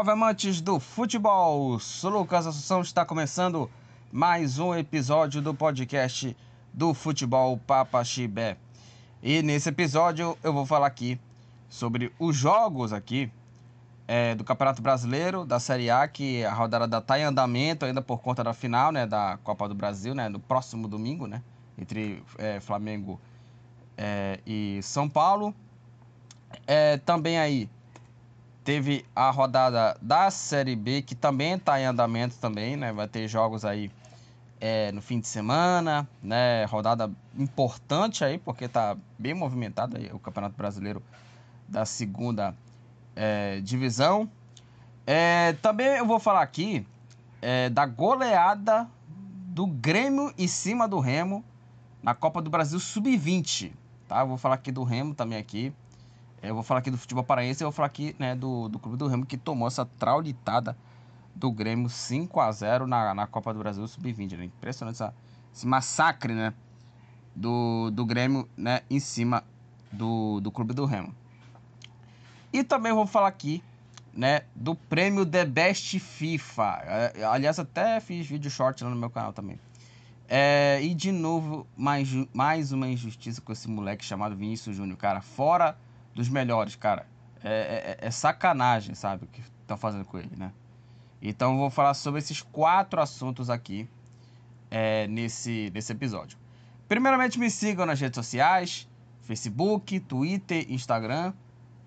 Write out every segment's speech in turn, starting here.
Salve amantes do futebol! Sou Lucas Assunção, está começando mais um episódio do podcast do Futebol Papa Chibé. E nesse episódio eu vou falar aqui sobre os jogos aqui é, do Campeonato Brasileiro, da Série A, que a rodada está em andamento ainda por conta da final né, da Copa do Brasil, né, no próximo domingo, né, entre é, Flamengo é, e São Paulo. É, também aí Teve a rodada da Série B, que também está em andamento também, né? Vai ter jogos aí é, no fim de semana, né? Rodada importante aí, porque está bem movimentado aí o Campeonato Brasileiro da segunda é, divisão. É, também eu vou falar aqui é, da goleada do Grêmio em cima do Remo na Copa do Brasil Sub-20, tá? Eu vou falar aqui do Remo também aqui. Eu vou falar aqui do futebol paraense, eu vou falar aqui né, do, do Clube do Remo que tomou essa traulitada do Grêmio 5 a 0 na, na Copa do Brasil Sub-20. Né? Impressionante essa, esse massacre né, do, do Grêmio né, em cima do, do Clube do Remo. E também vou falar aqui né, do prêmio The Best FIFA. É, aliás, até fiz vídeo short lá no meu canal também. É, e de novo, mais, mais uma injustiça com esse moleque chamado Vinícius Júnior, cara. Fora dos melhores, cara. É, é, é sacanagem, sabe, o que estão fazendo com ele, né? Então vou falar sobre esses quatro assuntos aqui é, nesse, nesse episódio. Primeiramente, me sigam nas redes sociais: Facebook, Twitter, Instagram.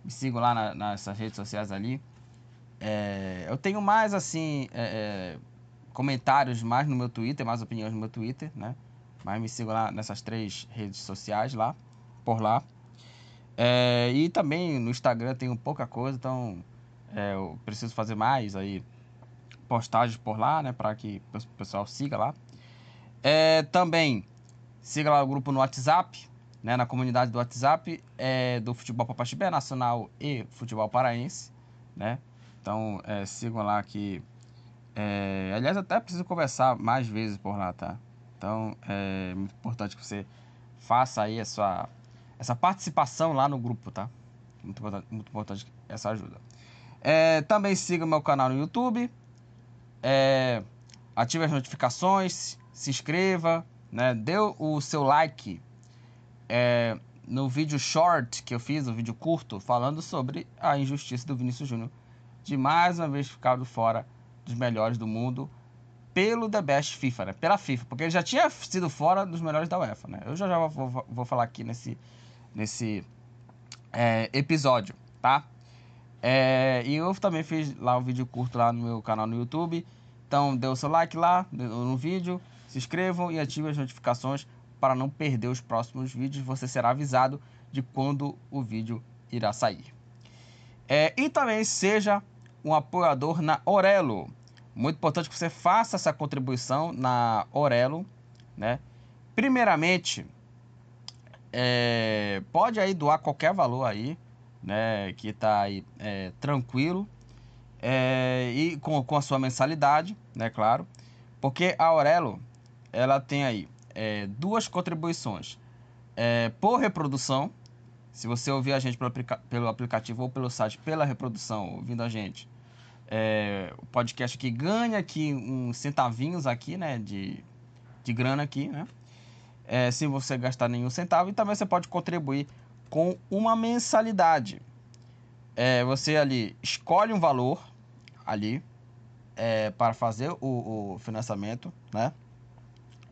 Me sigam lá na, nessas redes sociais ali. É, eu tenho mais assim é, é comentários mais no meu Twitter, mais opiniões no meu Twitter, né? Mas me sigam lá nessas três redes sociais lá, por lá. É, e também no Instagram tenho pouca coisa, então é, eu preciso fazer mais aí postagens por lá, né, para que o pessoal siga lá. É, também siga lá o grupo no WhatsApp, né, na comunidade do WhatsApp é, do Futebol Papaxibé Nacional e Futebol Paraense, né? Então é, sigam lá que, é, aliás, até preciso conversar mais vezes por lá, tá? Então é muito importante que você faça aí a sua essa participação lá no grupo, tá? Muito importante, muito importante essa ajuda. É, também siga meu canal no YouTube. É, ative as notificações, se inscreva, né? Dê o seu like é, no vídeo short que eu fiz, o vídeo curto, falando sobre a injustiça do Vinícius Júnior de mais uma vez ficar fora dos melhores do mundo pelo The Best FIFA, né? Pela FIFA, porque ele já tinha sido fora dos melhores da UEFA, né? Eu já já vou, vou falar aqui nesse nesse é, episódio, tá? É, e eu também fiz lá um vídeo curto lá no meu canal no YouTube. Então dê o seu like lá no vídeo, se inscrevam e ativem as notificações para não perder os próximos vídeos. Você será avisado de quando o vídeo irá sair. É, e também seja um apoiador na Orelo. Muito importante que você faça essa contribuição na Orelo, né? Primeiramente, é, pode aí doar qualquer valor aí, né? Que tá aí é, tranquilo. É, e com, com a sua mensalidade, né? Claro. Porque a Aurelo, ela tem aí é, duas contribuições. É, por reprodução, se você ouvir a gente pelo, aplica pelo aplicativo ou pelo site, pela reprodução, ouvindo a gente, é, o podcast aqui ganha aqui uns centavinhos aqui, né? De, de grana aqui, né? É, sem você gastar nenhum centavo. E também você pode contribuir com uma mensalidade. É, você ali escolhe um valor ali é, para fazer o, o financiamento, né?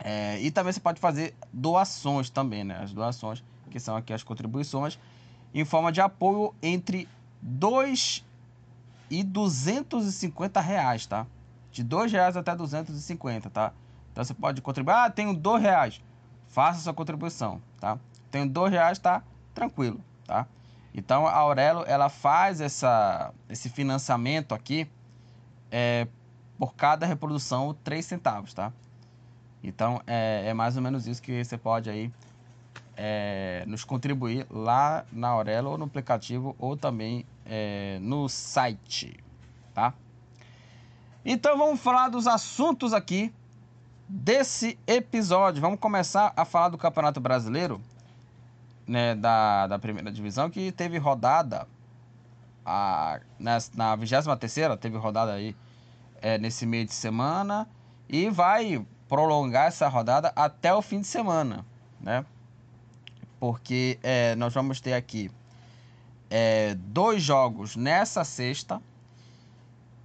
É, e também você pode fazer doações também, né? As doações, que são aqui as contribuições, em forma de apoio entre 2 e 250 reais, tá? De 2 reais até 250, tá? Então você pode contribuir, ah, tenho 2 reais faça sua contribuição, tá? Tenho dois reais, tá? Tranquilo, tá? Então a Aurelo ela faz essa, esse financiamento aqui é, por cada reprodução três centavos, tá? Então é, é, mais ou menos isso que você pode aí é, nos contribuir lá na Aurelo ou no aplicativo ou também é, no site, tá? Então vamos falar dos assuntos aqui desse episódio. Vamos começar a falar do Campeonato Brasileiro, né, da, da primeira divisão, que teve rodada a, na, na 23 teve rodada aí é, nesse meio de semana e vai prolongar essa rodada até o fim de semana, né? Porque é, nós vamos ter aqui é, dois jogos nessa sexta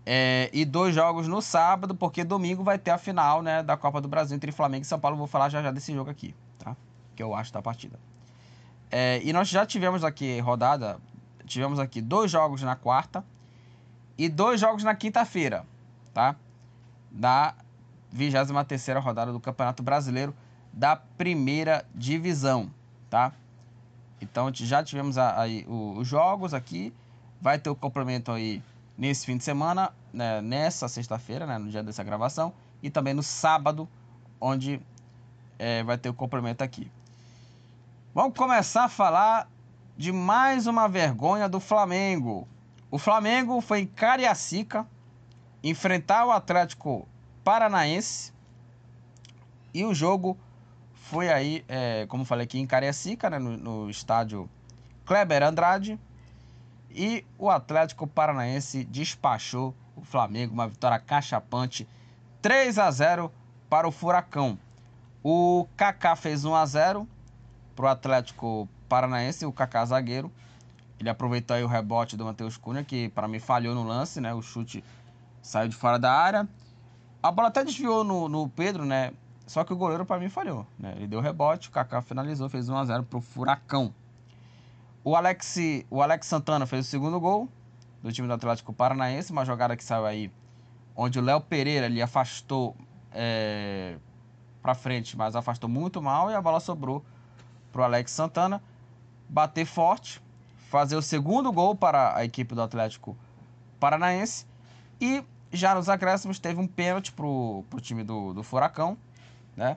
é, e dois jogos no sábado, porque domingo vai ter a final né, da Copa do Brasil entre Flamengo e São Paulo. Vou falar já já desse jogo aqui, tá? Que eu acho da partida. É, e nós já tivemos aqui rodada, tivemos aqui dois jogos na quarta e dois jogos na quinta-feira, tá? Da 23 rodada do Campeonato Brasileiro da primeira divisão, tá? Então já tivemos aí os jogos aqui, vai ter o complemento aí nesse fim de semana, né, nessa sexta-feira, né, no dia dessa gravação, e também no sábado, onde é, vai ter o complemento aqui. Vamos começar a falar de mais uma vergonha do Flamengo. O Flamengo foi em Cariacica enfrentar o Atlético Paranaense e o jogo foi aí, é, como falei aqui, em Cariacica, né, no, no estádio Kleber Andrade. E o Atlético Paranaense despachou o Flamengo, uma vitória cachapante, 3 a 0 para o Furacão. O Kaká fez 1 a 0 para o Atlético Paranaense, o Kaká zagueiro. Ele aproveitou aí o rebote do Matheus Cunha, que para mim falhou no lance, né? O chute saiu de fora da área. A bola até desviou no, no Pedro, né? Só que o goleiro para mim falhou, né? Ele deu rebote, o Kaká finalizou, fez 1 a 0 pro Furacão. O Alex, o Alex Santana fez o segundo gol do time do Atlético Paranaense, uma jogada que saiu aí onde o Léo Pereira ele afastou é, para frente, mas afastou muito mal e a bola sobrou para o Alex Santana bater forte, fazer o segundo gol para a equipe do Atlético Paranaense e já nos acréscimos teve um pênalti para o time do, do Furacão, né?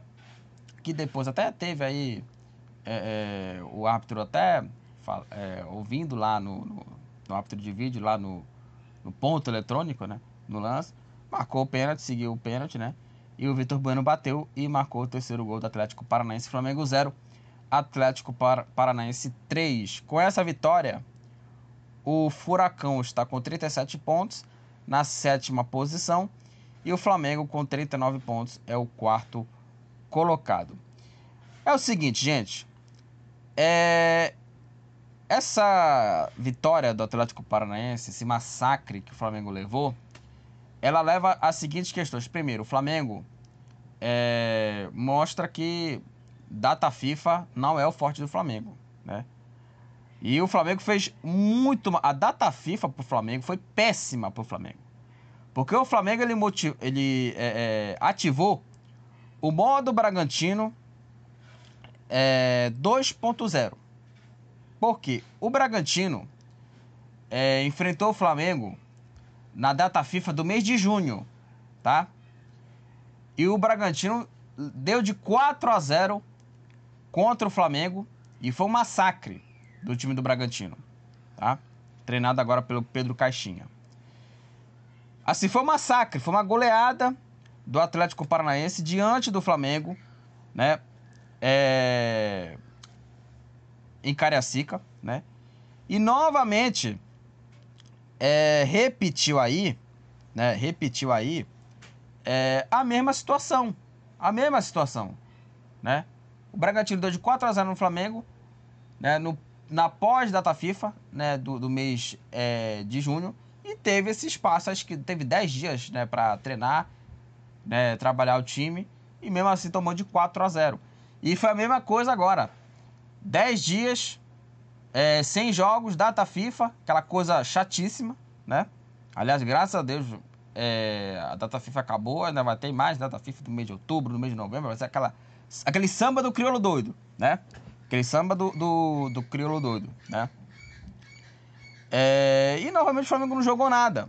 Que depois até teve aí é, é, o árbitro até é, ouvindo lá no, no, no, árbitro de vídeo, lá no, no ponto eletrônico, né? No lance, marcou o pênalti, seguiu o pênalti, né? E o Vitor Bueno bateu e marcou o terceiro gol do Atlético Paranaense, Flamengo 0. Atlético Paranaense 3. Com essa vitória, o Furacão está com 37 pontos na sétima posição e o Flamengo com 39 pontos é o quarto colocado. É o seguinte, gente, é essa vitória do Atlético Paranaense, esse massacre que o Flamengo levou, ela leva às seguintes questões. Primeiro, o Flamengo é, mostra que data FIFA não é o forte do Flamengo, né? E o Flamengo fez muito. A data FIFA pro Flamengo foi péssima pro Flamengo. Porque o Flamengo ele, motiv, ele é, é, ativou o modo Bragantino é, 2.0. Porque o Bragantino é, enfrentou o Flamengo na data FIFA do mês de junho, tá? E o Bragantino deu de 4 a 0 contra o Flamengo e foi um massacre do time do Bragantino, tá? Treinado agora pelo Pedro Caixinha. Assim, foi um massacre, foi uma goleada do Atlético Paranaense diante do Flamengo, né? É... Em Cariacica, né? E novamente é, repetiu aí, né? Repetiu aí é, a mesma situação. A mesma situação, né? O Bragantino deu de 4 a 0 no Flamengo, né? No, na pós-data FIFA, né? Do, do mês é, de junho. E teve esse espaço, acho que teve 10 dias, né? Pra treinar, né? Trabalhar o time. E mesmo assim tomou de 4 a 0. E foi a mesma coisa agora. 10 dias, é, sem jogos, data FIFA, aquela coisa chatíssima, né? Aliás, graças a Deus, é, a data FIFA acabou, ainda vai ter mais data FIFA do mês de outubro, do mês de novembro, vai ser aquela aquele samba do crioulo doido, né? Aquele samba do, do, do crioulo doido, né? É, e novamente o Flamengo não jogou nada.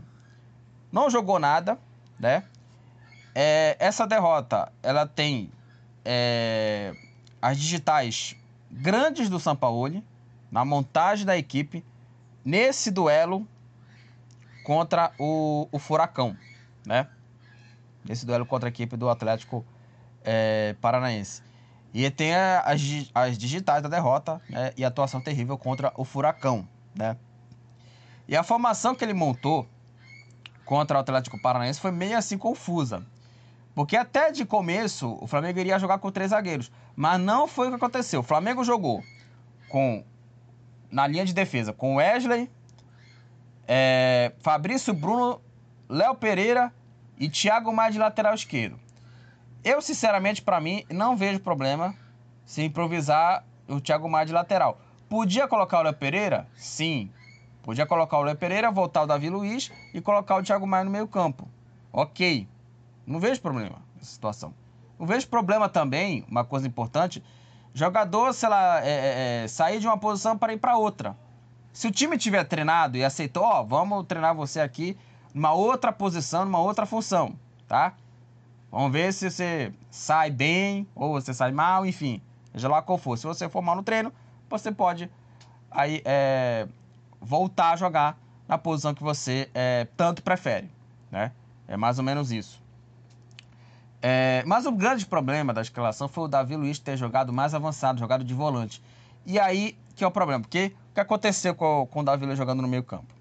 Não jogou nada, né? É, essa derrota, ela tem é, as digitais grandes do Sampaoli na montagem da equipe nesse duelo contra o, o Furacão, né? Nesse duelo contra a equipe do Atlético é, Paranaense. E tem as, as digitais da derrota né, e atuação terrível contra o Furacão. Né? E a formação que ele montou contra o Atlético Paranaense foi meio assim confusa. Porque até de começo o Flamengo iria jogar com três zagueiros. Mas não foi o que aconteceu. O Flamengo jogou com na linha de defesa com Wesley, é, Fabrício Bruno, Léo Pereira e Thiago Maia de lateral esquerdo. Eu, sinceramente, para mim, não vejo problema se improvisar o Thiago Maia de lateral. Podia colocar o Léo Pereira? Sim. Podia colocar o Léo Pereira, voltar o Davi Luiz e colocar o Thiago Maia no meio campo. Ok. Não vejo problema nessa situação. Não vejo problema também, uma coisa importante, jogador, sei lá, é, é, é sair de uma posição para ir para outra. Se o time tiver treinado e aceitou, ó, vamos treinar você aqui numa outra posição, numa outra função, tá? Vamos ver se você sai bem ou você sai mal, enfim. Seja lá qual for. Se você for mal no treino, você pode aí é, voltar a jogar na posição que você é, tanto prefere, né? É mais ou menos isso. É, mas o grande problema da escalação foi o Davi Luiz ter jogado mais avançado, jogado de volante. E aí que é o problema, porque o que aconteceu com, com o Davi Luiz jogando no meio campo?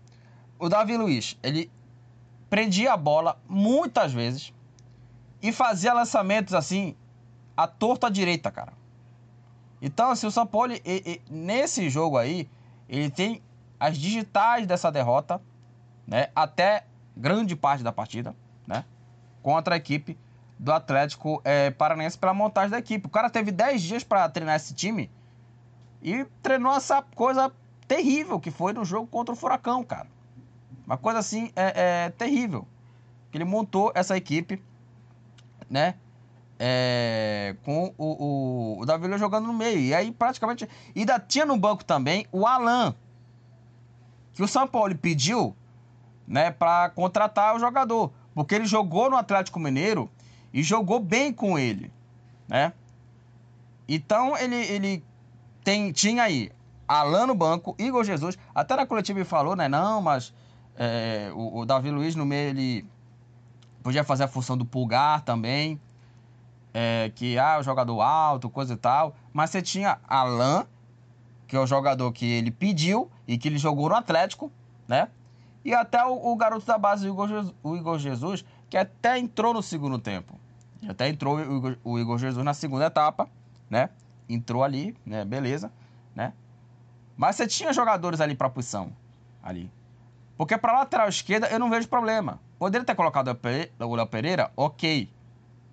O Davi Luiz, ele prendia a bola muitas vezes e fazia lançamentos assim, à torta à direita, cara. Então, assim, o São Paulo, nesse jogo aí, ele tem as digitais dessa derrota, né? Até grande parte da partida, né? Contra a equipe do Atlético é, Paranaense pela montagem da equipe. O cara teve 10 dias para treinar esse time e treinou essa coisa terrível que foi no jogo contra o Furacão, cara. Uma coisa assim é, é terrível. Ele montou essa equipe, né? É, com o, o, o Davi Luiz jogando no meio. E aí, praticamente. E ainda tinha no banco também o Alan. Que o São Paulo pediu, né, para contratar o jogador. Porque ele jogou no Atlético Mineiro e jogou bem com ele, né? Então ele, ele tem, tinha aí Alan no banco, Igor Jesus, até na coletiva ele falou, né? Não, mas é, o, o, Davi Luiz no meio ele podia fazer a função do pulgar também, é, que ah, o jogador alto, coisa e tal. Mas você tinha Alan, que é o jogador que ele pediu e que ele jogou no Atlético, né? E até o, o garoto da base, o Igor Jesus, que até entrou no segundo tempo. Até entrou o Igor, o Igor Jesus na segunda etapa, né? Entrou ali, né? Beleza, né? Mas você tinha jogadores ali para posição, ali. Porque para lateral esquerda eu não vejo problema. Poderia ter colocado o Léo Pereira, ok,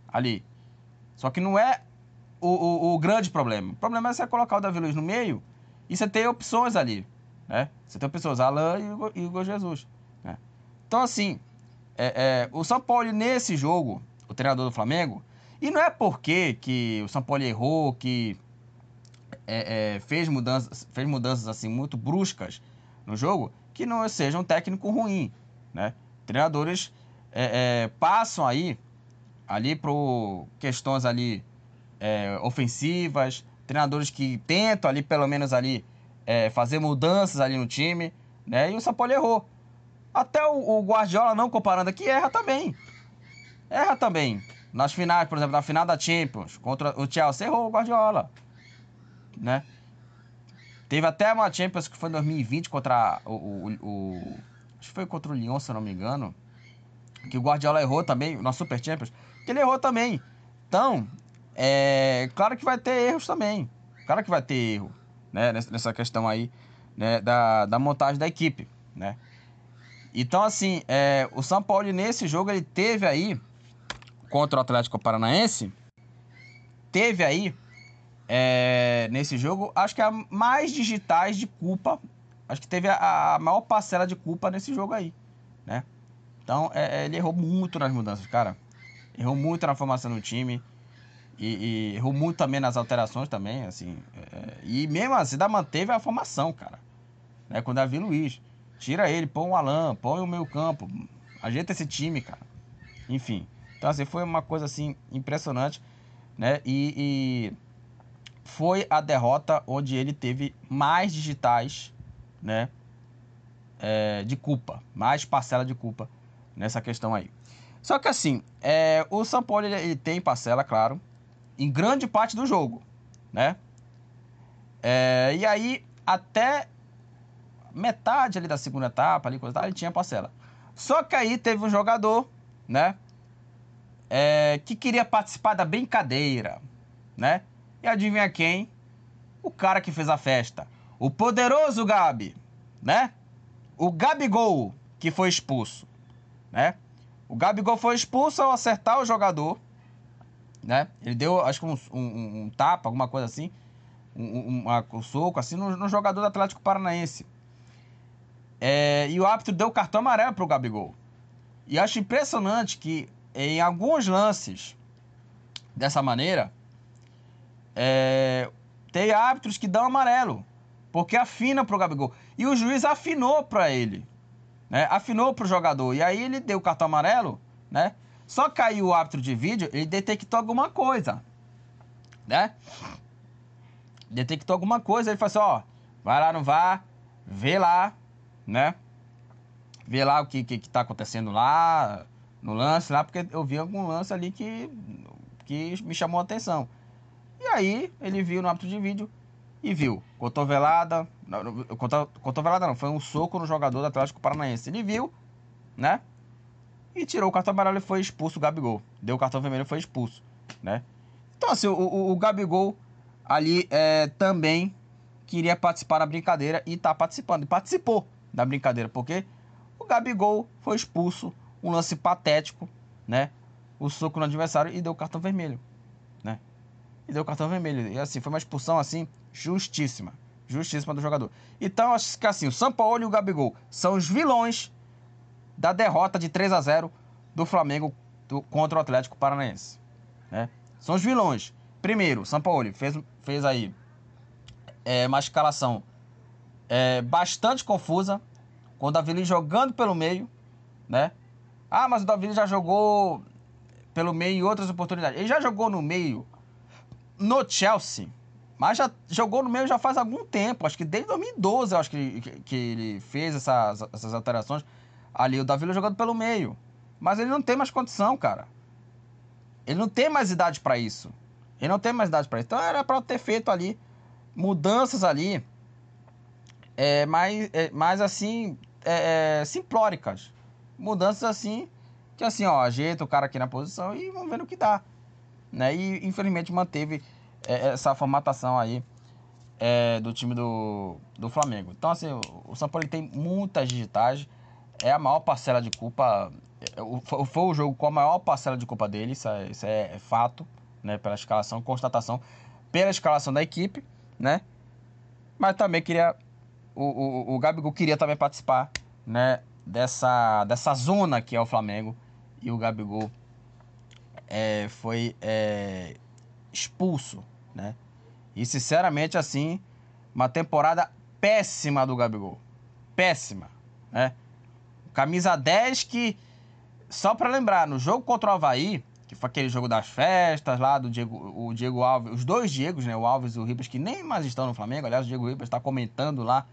ali. Só que não é o, o, o, grande problema. O problema é você colocar o Davi Luiz no meio e você ter opções ali, né? Você tem opções, Alain e Igor, Igor Jesus, né? Então, assim, é, é, o São Paulo nesse jogo, o treinador do Flamengo, e não é porque que o São Paulo errou, que é, é, fez, mudanças, fez mudanças assim muito bruscas no jogo, que não seja um técnico ruim, né? Treinadores é, é, passam aí ali por questões ali ofensivas, treinadores que tentam ali pelo menos ali fazer mudanças ali no time, né? E o São Paulo errou. Até o, o Guardiola não comparando aqui erra também, erra também. Nas finais, por exemplo, na final da Champions contra o Chelsea errou o Guardiola né? Teve até uma Champions que foi em 2020 contra o, o, o, Acho que foi contra o Lyon, se eu não me engano. Que o Guardiola errou também, na Super Champions. Que ele errou também. Então, é. Claro que vai ter erros também. Claro que vai ter erro, né? Nessa questão aí, né? Da, da montagem da equipe, né? Então, assim, é, o São Paulo nesse jogo ele teve aí, contra o Atlético Paranaense, teve aí é, nesse jogo, acho que é a mais digitais de culpa. Acho que teve a, a maior parcela de culpa nesse jogo aí, né? Então, é, é, ele errou muito nas mudanças, cara. Errou muito na formação do time. E, e errou muito também nas alterações também, assim. É, e mesmo assim, ainda manteve a formação, cara. Né, com o Davi Luiz. Tira ele, põe o Alan, põe o meio campo. Ajeita esse time, cara. Enfim. Então, assim, foi uma coisa, assim, impressionante, né? e, e foi a derrota onde ele teve mais digitais, né? É, de culpa, mais parcela de culpa nessa questão aí. Só que assim, é, o São Paulo ele, ele, tem parcela, claro, em grande parte do jogo, né? É, e aí, até metade ali da segunda etapa, ali, coisa, ele tinha parcela. Só que aí teve um jogador, né? É, que queria participar da brincadeira, né? E adivinha quem? O cara que fez a festa. O poderoso Gabi, né? O Gabigol, que foi expulso, né? O Gabigol foi expulso ao acertar o jogador, né? Ele deu, acho que um, um, um tapa, alguma coisa assim, um, um, soco, assim, no, no, jogador do Atlético Paranaense. É, e o árbitro deu cartão amarelo pro Gabigol. E acho impressionante que em alguns lances dessa maneira, é, tem árbitros que dão amarelo, porque afina pro Gabigol. E o juiz afinou para ele, né? Afinou pro jogador. E aí ele deu o cartão amarelo, né? Só aí o árbitro de vídeo, ele detectou alguma coisa, né? Detectou alguma coisa, ele falou assim, ó, vai lá no VAR, vê lá, né? Vê lá o que, que, que tá acontecendo lá, no lance lá, porque eu vi algum lance ali que, que me chamou a atenção. E aí ele viu no árbitro de vídeo e viu cotovelada, não, cotovelada não, foi um soco no jogador do Atlético Paranaense. Ele viu, né? e tirou o cartão amarelo e foi expulso o Gabigol. Deu o cartão vermelho e foi expulso, né? Então, assim, o, o, o Gabigol ali é, também queria participar da brincadeira e tá participando. E participou da brincadeira, porque o Gabigol foi expulso, um lance patético, né? O soco no adversário e deu o cartão vermelho, né? E deu o cartão vermelho. E assim, foi uma expulsão, assim, justíssima. Justíssima do jogador. Então, acho que assim, o São Paulo e o Gabigol são os vilões da derrota de 3 a 0 do Flamengo do, contra o Atlético Paranaense. Né? São os vilões. Primeiro, São Paulo fez, fez aí é, uma escalação é, bastante confusa, com o Davi jogando pelo meio, né? Ah, mas o Davi já jogou pelo meio em outras oportunidades. Ele já jogou no meio no Chelsea, mas já jogou no meio já faz algum tempo. Acho que desde 2012 eu acho que, que, que ele fez essas, essas alterações. Ali o Davi jogando pelo meio. Mas ele não tem mais condição, cara. Ele não tem mais idade para isso. Ele não tem mais idade para isso. Então era para ter feito ali mudanças ali. É, mais, é, mais assim, é, é, simplóricas. Mudanças assim, que assim, ó, ajeita o cara aqui na posição e vamos ver no que dá. Né? E infelizmente manteve é, essa formatação aí é, do time do, do Flamengo. Então, assim, o, o São Paulo tem muitas digitais é a maior parcela de culpa. Foi o jogo com a maior parcela de culpa dele, isso é, isso é fato, né? Pela escalação, constatação, pela escalação da equipe, né? Mas também queria. O, o, o Gabigol queria também participar, né? Dessa, dessa zona que é o Flamengo. E o Gabigol é, foi é, expulso, né? E sinceramente, assim, uma temporada péssima do Gabigol. Péssima, né? Camisa 10 que, só para lembrar, no jogo contra o Havaí, que foi aquele jogo das festas lá do Diego, o Diego Alves, os dois Diegos, né, o Alves e o Ribas, que nem mais estão no Flamengo, aliás, o Diego Ribas está comentando lá,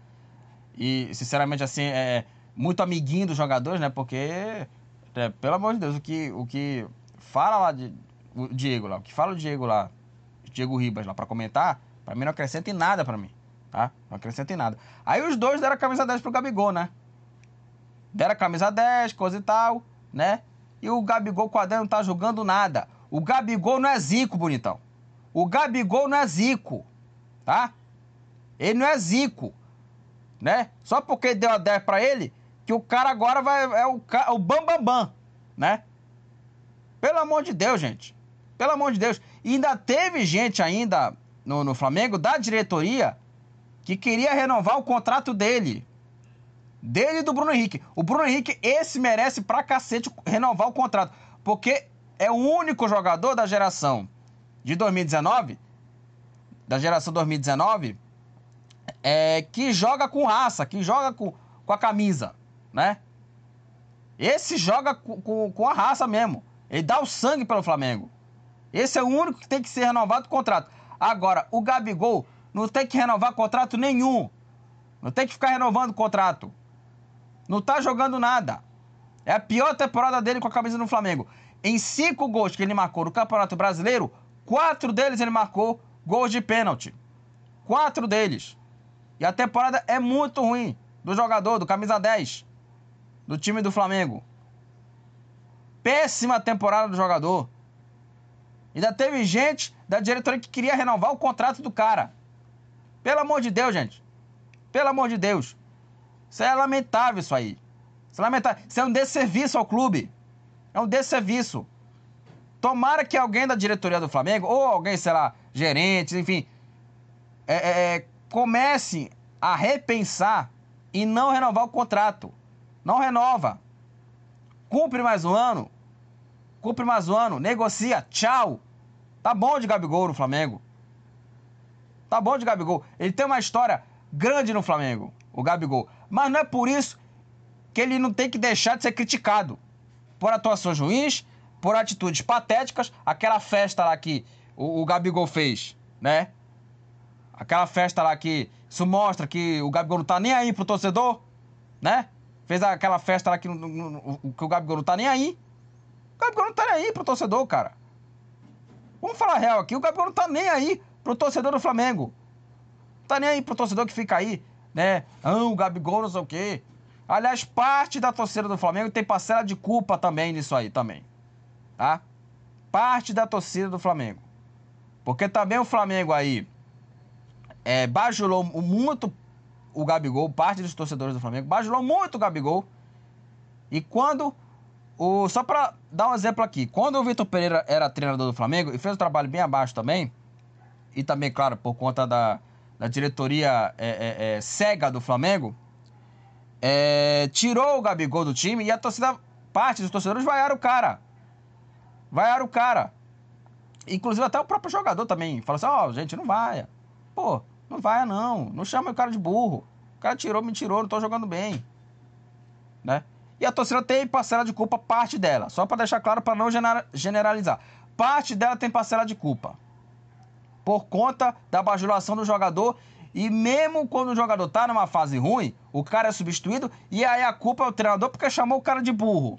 e sinceramente, assim, é muito amiguinho dos jogadores, né, porque, é, pelo amor de Deus, o que, o que fala lá, de, o Diego lá, o que fala o Diego lá, Diego Ribas lá, para comentar, para mim não acrescenta em nada para mim, tá? Não acrescenta em nada. Aí os dois deram a camisa 10 pro Gabigol, né? deram a camisa 10, coisa e tal, né? E o Gabigol Quadrado não tá jogando nada. O Gabigol não é zico, bonitão. O Gabigol não é zico, tá? Ele não é zico, né? Só porque deu a 10 pra ele, que o cara agora vai é o, o bam, bam, bam, né? Pelo amor de Deus, gente. Pelo amor de Deus. E ainda teve gente ainda no, no Flamengo, da diretoria, que queria renovar o contrato dele dele e do Bruno Henrique. O Bruno Henrique, esse merece pra cacete renovar o contrato. Porque é o único jogador da geração de 2019, da geração 2019, é, que joga com raça, que joga com, com a camisa, né? Esse joga com, com, com, a raça mesmo. Ele dá o sangue pelo Flamengo. Esse é o único que tem que ser renovado o contrato. Agora, o Gabigol não tem que renovar contrato nenhum. Não tem que ficar renovando o contrato. Não tá jogando nada. É a pior temporada dele com a camisa do Flamengo. Em cinco gols que ele marcou no Campeonato Brasileiro, quatro deles ele marcou gols de pênalti. Quatro deles. E a temporada é muito ruim. do jogador, do camisa 10, do time do Flamengo. Péssima temporada do jogador. Ainda teve gente da diretoria que queria renovar o contrato do cara. Pelo amor de Deus, gente. Pelo amor de Deus. Isso é lamentável, isso aí. Isso é lamentável. Isso é um desserviço ao clube. É um desserviço. Tomara que alguém da diretoria do Flamengo, ou alguém, sei lá, gerentes, enfim, é, é, é comece a repensar e não renovar o contrato. Não renova. Cumpre mais um ano. Cumpre mais um ano. Negocia. Tchau. Tá bom de Gabigol no Flamengo. Tá bom de Gabigol. Ele tem uma história grande no Flamengo, o Gabigol. Mas não é por isso que ele não tem que deixar de ser criticado por atuações ruins, por atitudes patéticas. Aquela festa lá que o, o Gabigol fez, né? Aquela festa lá que isso mostra que o Gabigol não tá nem aí pro torcedor, né? Fez aquela festa lá que, no, no, que o Gabigol não tá nem aí. O Gabigol não tá nem aí pro torcedor, cara. Vamos falar real aqui, o Gabigol não tá nem aí pro torcedor do Flamengo. Não tá nem aí pro torcedor que fica aí, né? Ah, o Gabigol não sei o quê. Aliás, parte da torcida do Flamengo tem parcela de culpa também nisso aí, também. Tá? Parte da torcida do Flamengo. Porque também o Flamengo aí é, bajulou muito o Gabigol, parte dos torcedores do Flamengo, bajulou muito o Gabigol. E quando o, só para dar um exemplo aqui, quando o Vitor Pereira era treinador do Flamengo e fez um trabalho bem abaixo também, e também, claro, por conta da, da diretoria é, é, é, cega do Flamengo, é, tirou o Gabigol do time e a torcida, parte dos torcedores vaiaram o cara. Vaiaram o cara. Inclusive até o próprio jogador também. Falou assim, ó, oh, gente, não vai. Pô, não vai não. Não chama o cara de burro. O cara tirou, me tirou, não tô jogando bem. Né? E a torcida tem parcela de culpa, parte dela. Só para deixar claro, para não generalizar. Parte dela tem parcela de culpa. Por conta da bajulação do jogador. E mesmo quando o jogador tá numa fase ruim, o cara é substituído. E aí a culpa é o treinador porque chamou o cara de burro.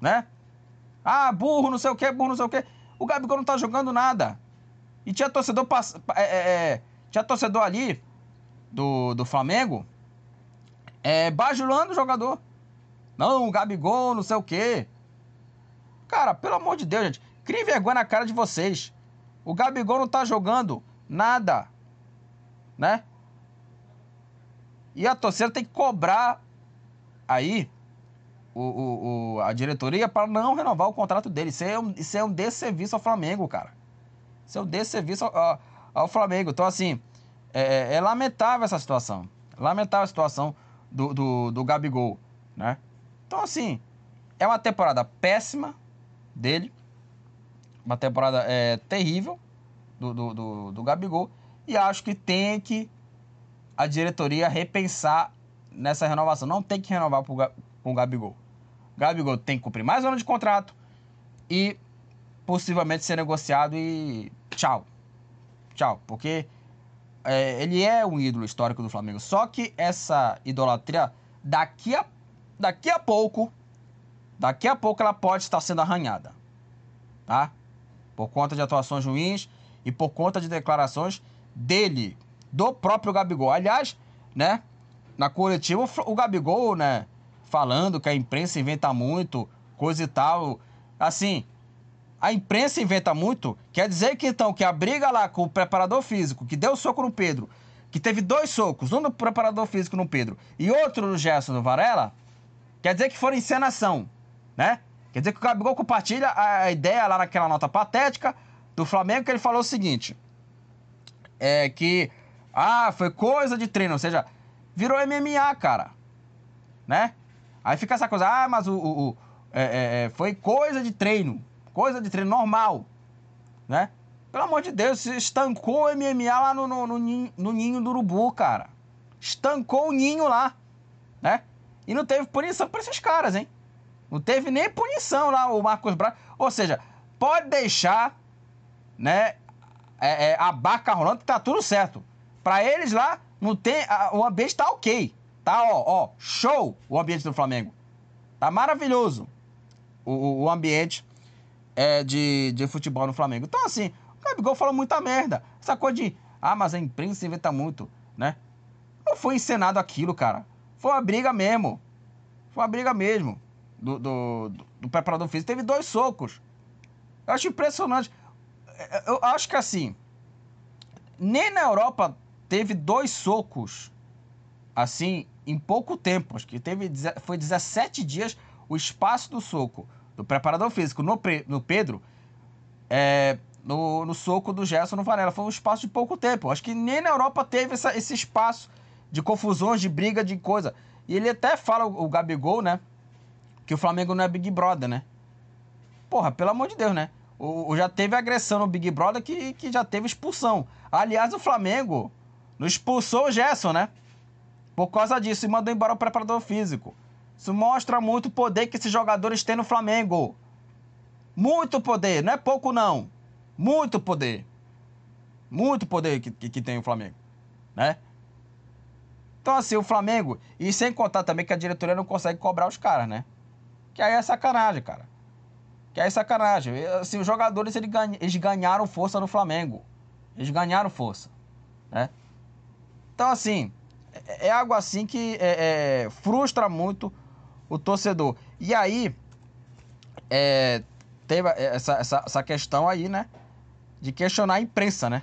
Né? Ah, burro, não sei o que, burro, não sei o que. O Gabigol não tá jogando nada. E tinha torcedor, é, é, é, tinha torcedor ali do, do Flamengo é, bajulando o jogador. Não, o Gabigol, não sei o quê. Cara, pelo amor de Deus, gente. Crie vergonha na cara de vocês. O Gabigol não tá jogando nada. Né? E a torcida tem que cobrar aí o, o, o a diretoria para não renovar o contrato dele. Isso é um, isso é um desserviço ao Flamengo, cara. Isso é um desserviço ao, ao Flamengo. Então, assim, é, é, é lamentável essa situação. Lamentável a situação do, do, do Gabigol, né? Então, assim, é uma temporada péssima dele. Uma temporada é, terrível do, do, do, do Gabigol. E acho que tem que a diretoria repensar nessa renovação. Não tem que renovar com o Gabigol. Gabigol tem que cumprir mais um ano de contrato e possivelmente ser negociado e tchau. Tchau. Porque é, ele é um ídolo histórico do Flamengo. Só que essa idolatria, daqui a, daqui a pouco, daqui a pouco ela pode estar sendo arranhada. Tá? Por conta de atuações ruins e por conta de declarações dele, do próprio Gabigol. Aliás, né, na coletiva, o Gabigol, né, falando que a imprensa inventa muito, coisa e tal. Assim, a imprensa inventa muito, quer dizer que então que a briga lá com o preparador físico, que deu soco no Pedro, que teve dois socos, um no preparador físico no Pedro e outro no Gerson no Varela, quer dizer que foram encenação, né? Quer dizer que o Gabigol compartilha a ideia lá naquela nota patética do Flamengo que ele falou o seguinte: é que ah, foi coisa de treino, ou seja, virou MMA, cara, né? Aí fica essa coisa, ah, mas o, o, o é, é, é foi coisa de treino. Coisa de treino normal, né? Pelo amor de Deus, estancou o MMA lá no, no, no, ninho, no ninho do urubu, cara. Estancou o ninho lá, né? E não teve punição para esses caras, hein? Não teve nem punição lá, o Marcos Braz. Ou seja, pode deixar, né? É, é, a barca rolando que tá tudo certo. Para eles lá, não tem. A, o ambiente tá ok. Tá, ó, ó, show o ambiente do Flamengo. Tá maravilhoso o, o ambiente é, de, de futebol no Flamengo. Então, assim, o Gabigol falou muita merda. Essa coisa de, ah, mas a imprensa inventa muito, né? Não foi encenado aquilo, cara. foi uma briga mesmo. Foi uma briga mesmo. Do, do, do, do preparador físico. Teve dois socos. Eu acho impressionante. Eu acho que assim. Nem na Europa teve dois socos. Assim, em pouco tempo. Acho que teve. Foi 17 dias o espaço do soco do preparador físico no, no Pedro. É, no, no soco do Gerson no Varela. Foi um espaço de pouco tempo. Acho que nem na Europa teve essa, esse espaço de confusões, de briga, de coisa. E ele até fala, o, Gabigol, né? Que o Flamengo não é Big Brother, né? Porra, pelo amor de Deus, né? O, o, já teve agressão no Big Brother que, que já teve expulsão. Aliás, o Flamengo não expulsou o Gerson, né? Por causa disso, e mandou embora o preparador físico. Isso mostra muito o poder que esses jogadores têm no Flamengo. Muito poder, não é pouco não. Muito poder. Muito poder que, que, que tem o Flamengo, né? Então, assim, o Flamengo, e sem contar também que a diretoria não consegue cobrar os caras, né? Que aí é sacanagem, cara. Que aí é sacanagem. Assim, os jogadores, eles, eles ganharam força no Flamengo. Eles ganharam força, né? Então, assim, é, é algo assim que é, é, frustra muito o torcedor. E aí, é, teve essa, essa, essa questão aí, né? de questionar a imprensa, né?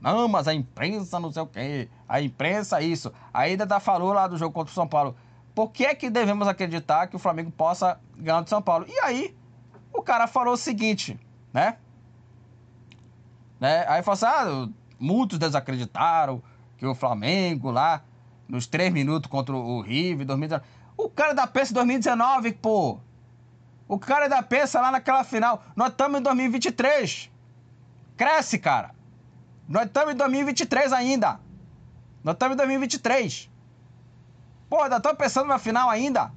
Não, mas a imprensa não sei o quê. A imprensa isso. Ainda da falou lá do jogo contra o São Paulo. Por que é que devemos acreditar que o Flamengo possa ganhar do São Paulo? E aí, o cara falou o seguinte, né? né? Aí falou assim, ah, muitos desacreditaram que o Flamengo lá, nos três minutos contra o River, 2019. O cara da PES 2019, pô. O cara da PES lá naquela final. Nós estamos em 2023. Cresce, cara. Nós estamos em 2023 ainda. Nós estamos em 2023. Pô, ainda estamos pensando na final ainda.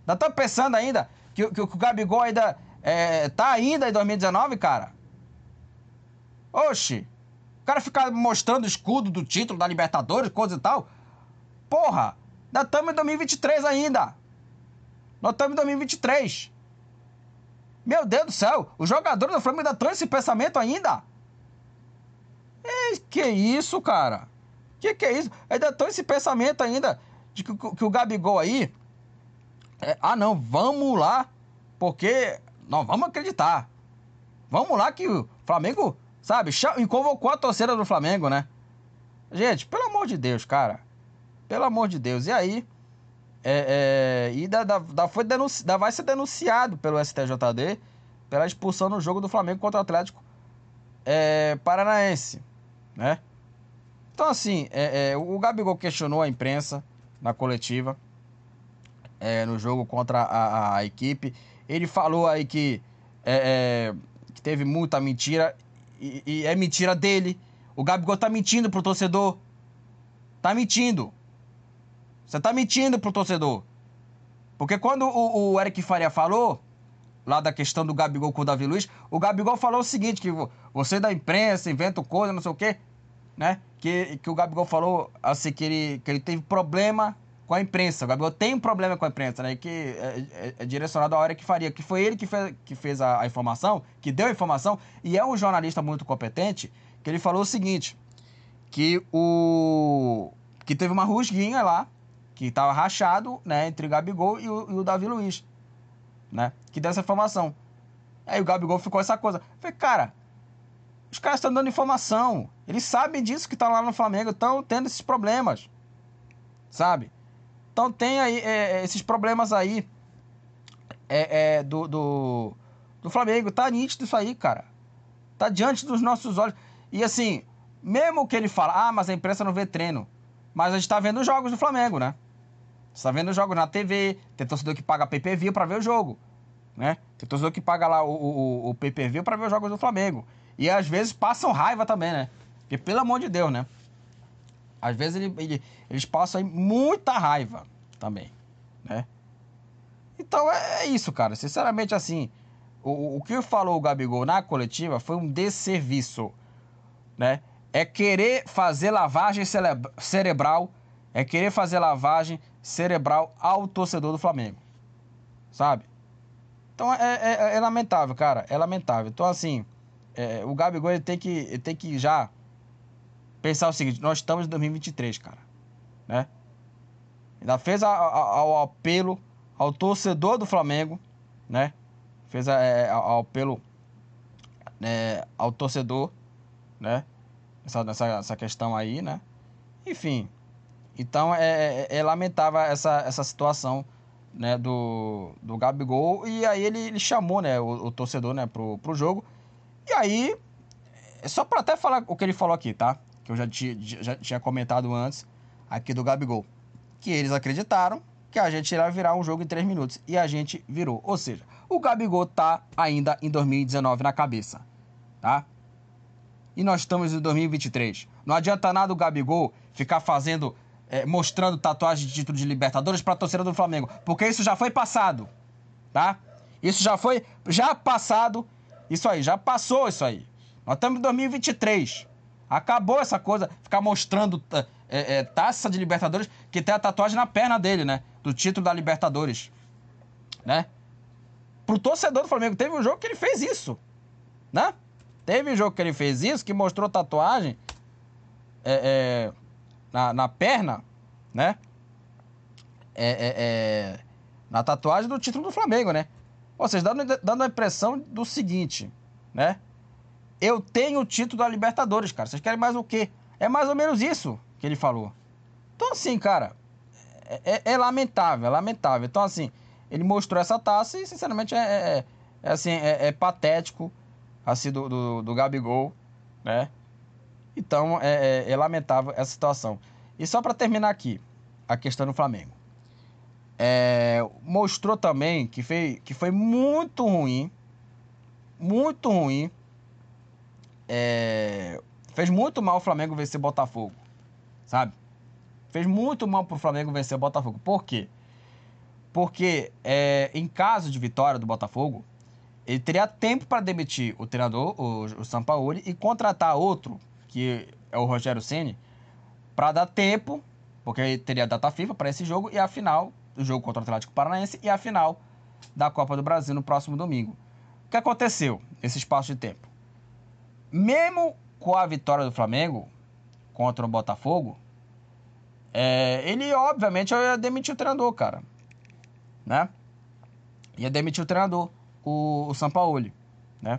Ainda estamos pensando ainda que, que, que, o Gabigol ainda é, tá ainda em 2019, cara. Oxi. O cara ficar mostrando o escudo do título da Libertadores, coisa e tal. Porra, ainda estamos em 2023 ainda. Nós estamos em 2023. Meu Deus do céu, os jogadores do Flamengo ainda estão esse pensamento ainda? É, que isso, cara? Que que é isso? Ainda estão esse pensamento ainda de que, que o Gabigol aí... É, ah, não, vamos lá, porque nós vamos acreditar. Vamos lá que o Flamengo, sabe, e convocou a torcida do Flamengo, né? Gente, pelo amor de Deus, cara. Pelo amor de Deus. E aí, é, é, e da, da, da foi denunci, da, vai ser denunciado pelo STJD pela expulsão no jogo do Flamengo contra o Atlético é, Paranaense, né? Então, assim, é, é, o Gabigol questionou a imprensa na coletiva é, no jogo contra a, a, a, equipe. Ele falou aí que, que teve muita mentira e, e é mentira dele. O Gabigol tá mentindo pro torcedor. Tá mentindo. Você tá mentindo pro torcedor. Porque quando o, o Eric Faria falou, lá da questão do Gabigol com o Davi Luiz, o Gabigol falou o seguinte, que você da imprensa inventa coisa, não sei o quê, né? Que, que o Gabigol falou assim, que ele, que ele teve problema com a imprensa. O Gabigol tem um problema com a imprensa, né? Que é, é, é direcionado ao Eric Faria, que foi ele que fez, que fez a, a informação, que deu a informação, e é um jornalista muito competente, que ele falou o seguinte, que o... que teve uma rusguinha lá, que estava rachado né, entre o Gabigol e o, e o, Davi Luiz, né? Que deu essa informação. Aí o Gabigol ficou essa coisa. falei, cara, os caras estão dando informação. Eles sabem disso que tá lá no Flamengo, estão tendo esses problemas. Sabe? Então tem aí é, é, esses problemas aí é, é, do, do, do Flamengo. Tá nítido isso aí, cara. Tá diante dos nossos olhos. E assim, mesmo que ele fala, ah, mas a imprensa não vê treino. Mas a gente tá vendo os jogos do Flamengo, né? Você tá vendo jogos na TV, tem torcedor que paga PPV para ver o jogo, né? Tem torcedor que paga lá o, o, o PPV para ver os jogos do Flamengo. E às vezes passam raiva também, né? Porque pelo amor de Deus, né? Às vezes ele, ele, eles passam aí muita raiva também, né? Então é, é isso, cara. Sinceramente, assim, o, o que falou o Gabigol na coletiva foi um desserviço, né? É querer fazer lavagem cerebral, é querer fazer lavagem cerebral ao torcedor do Flamengo. Sabe? Então é, é, é lamentável, cara. É lamentável. Então, assim, é, o Gabigol ele tem, que, ele tem que já pensar o seguinte: nós estamos em 2023, cara. Né? Ainda fez a, a, apelo ao torcedor do Flamengo, né? Fez é, ao apelo é, ao torcedor, né? Essa, essa questão aí, né? Enfim, então é, é, é lamentável essa, essa situação né, do, do Gabigol. E aí ele, ele chamou né, o, o, torcedor né, pro, pro jogo. E aí, é só para até falar o que ele falou aqui, tá? Que eu já, tinha já tinha comentado antes aqui do Gabigol. Que eles acreditaram que a gente iria virar um jogo em 3 minutos. E a gente virou. Ou seja, o Gabigol tá ainda em 2019 na cabeça, tá? E nós estamos em 2023. Não adianta nada o Gabigol ficar fazendo é, mostrando tatuagem de título de Libertadores para a torcida do Flamengo, porque isso já foi passado, tá? Isso já foi, já passado, isso aí, já passou isso aí. Nós estamos em 2023. Acabou essa coisa, ficar mostrando é, é, taça de Libertadores que tem a tatuagem na perna dele, né? Do título da Libertadores, né? Pro torcedor do Flamengo, teve um jogo que ele fez isso, né? Teve um jogo que ele fez isso, que mostrou tatuagem. É, é na, na perna, né? É, é, é, na tatuagem do título do Flamengo, né? Ou seja, dando, dando a impressão do seguinte, né? Eu tenho o título da Libertadores, cara. Vocês querem mais o quê? É mais ou menos isso que ele falou. Então, assim, cara, é, é, é lamentável, é lamentável. Então, assim, ele mostrou essa taça e, sinceramente, é, é, é assim, é, patético, assim, do, do, do Gabigol, né? Então é, é, é lamentável essa situação. E só para terminar aqui, a questão do Flamengo. É, mostrou também que, fez, que foi muito ruim, muito ruim. É, fez muito mal o Flamengo vencer Botafogo, sabe? Fez muito mal pro Flamengo vencer o Botafogo. Por quê? Porque é, em caso de vitória do Botafogo, ele teria tempo para demitir o treinador, o, o Sampaoli, e contratar outro que é o Rogério Ceni, para dar tempo, porque teria data FIFA para esse jogo e a final, o jogo contra o Atlético Paranaense e a final da Copa do Brasil no próximo domingo. O que aconteceu nesse espaço de tempo? Mesmo com a vitória do Flamengo contra o Botafogo, é, ele obviamente ia demitir o treinador, cara. Né? Ia demitir o treinador, o, o Sampaoli, né?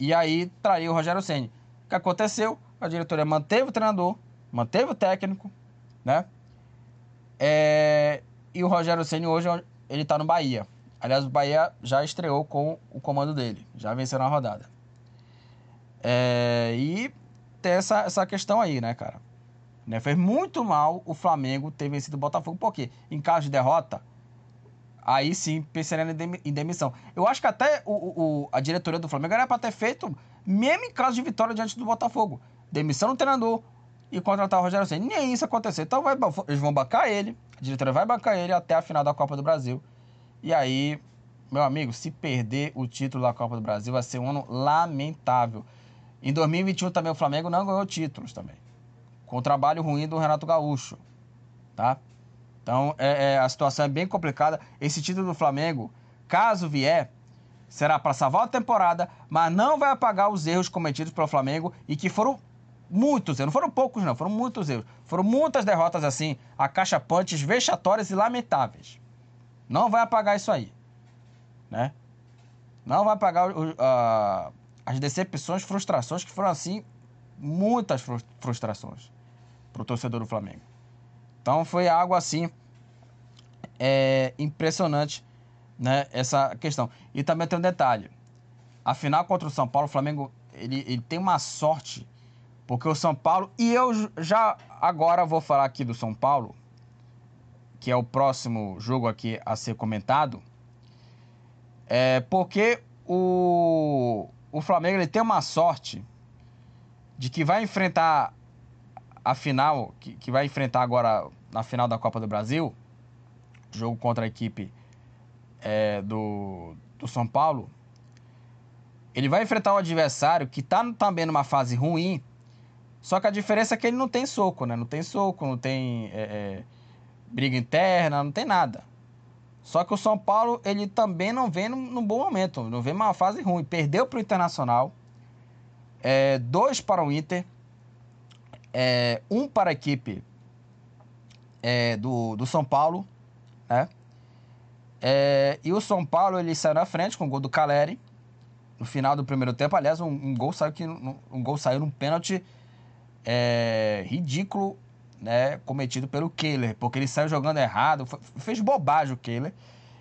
E aí traria o Rogério Ceni. O que aconteceu? A diretoria manteve o treinador, manteve o técnico, né? É... E o Rogério Ceni hoje ele tá no Bahia. Aliás, o Bahia já estreou com o comando dele, já venceu na rodada. É... E tem essa, essa questão aí, né, cara? Né? Fez muito mal o Flamengo ter vencido o Botafogo, porque em caso de derrota, aí sim pensaria em demissão. Eu acho que até o, o, a diretoria do Flamengo era para ter feito, mesmo em caso de vitória diante do Botafogo, demissão do treinador e contratar o Rogério Senna. Nem isso aconteceu. Então vai, eles vão bancar ele, a diretoria vai bancar ele até a final da Copa do Brasil. E aí, meu amigo, se perder o título da Copa do Brasil, vai ser um ano lamentável. Em 2021 também o Flamengo não ganhou títulos também. Com o trabalho ruim do Renato Gaúcho, tá? Então, é, é, a situação é bem complicada. Esse título do Flamengo, caso vier, será para salvar a temporada, mas não vai apagar os erros cometidos pelo Flamengo e que foram muitos. Não foram poucos, não, foram muitos erros. Foram muitas derrotas assim, a caixa punches vexatórias e lamentáveis. Não vai apagar isso aí, né? Não vai apagar uh, as decepções, frustrações que foram assim, muitas frustrações para o torcedor do Flamengo. Então foi algo assim é, impressionante, né? Essa questão. E também tem um detalhe. A final contra o São Paulo, o Flamengo ele, ele tem uma sorte, porque o São Paulo, e eu já agora vou falar aqui do São Paulo, que é o próximo jogo aqui a ser comentado, é porque o, o Flamengo ele tem uma sorte de que vai enfrentar a final, que, que vai enfrentar agora na final da Copa do Brasil, jogo contra a equipe é, do, do São Paulo, ele vai enfrentar um adversário que está também numa fase ruim, só que a diferença é que ele não tem soco, né? Não tem soco, não tem é, é, briga interna, não tem nada. Só que o São Paulo, ele também não vem num, num bom momento, não vem numa fase ruim. Perdeu para o Internacional, é, dois para o Inter, é, um para a equipe é, do, do São Paulo, né? É, e o São Paulo ele saiu na frente com o gol do Caleri no final do primeiro tempo. Aliás, um, um gol saiu que um gol saiu num pênalti é, ridículo, né, cometido pelo Kehler, porque ele saiu jogando errado, fez bobagem o Kehler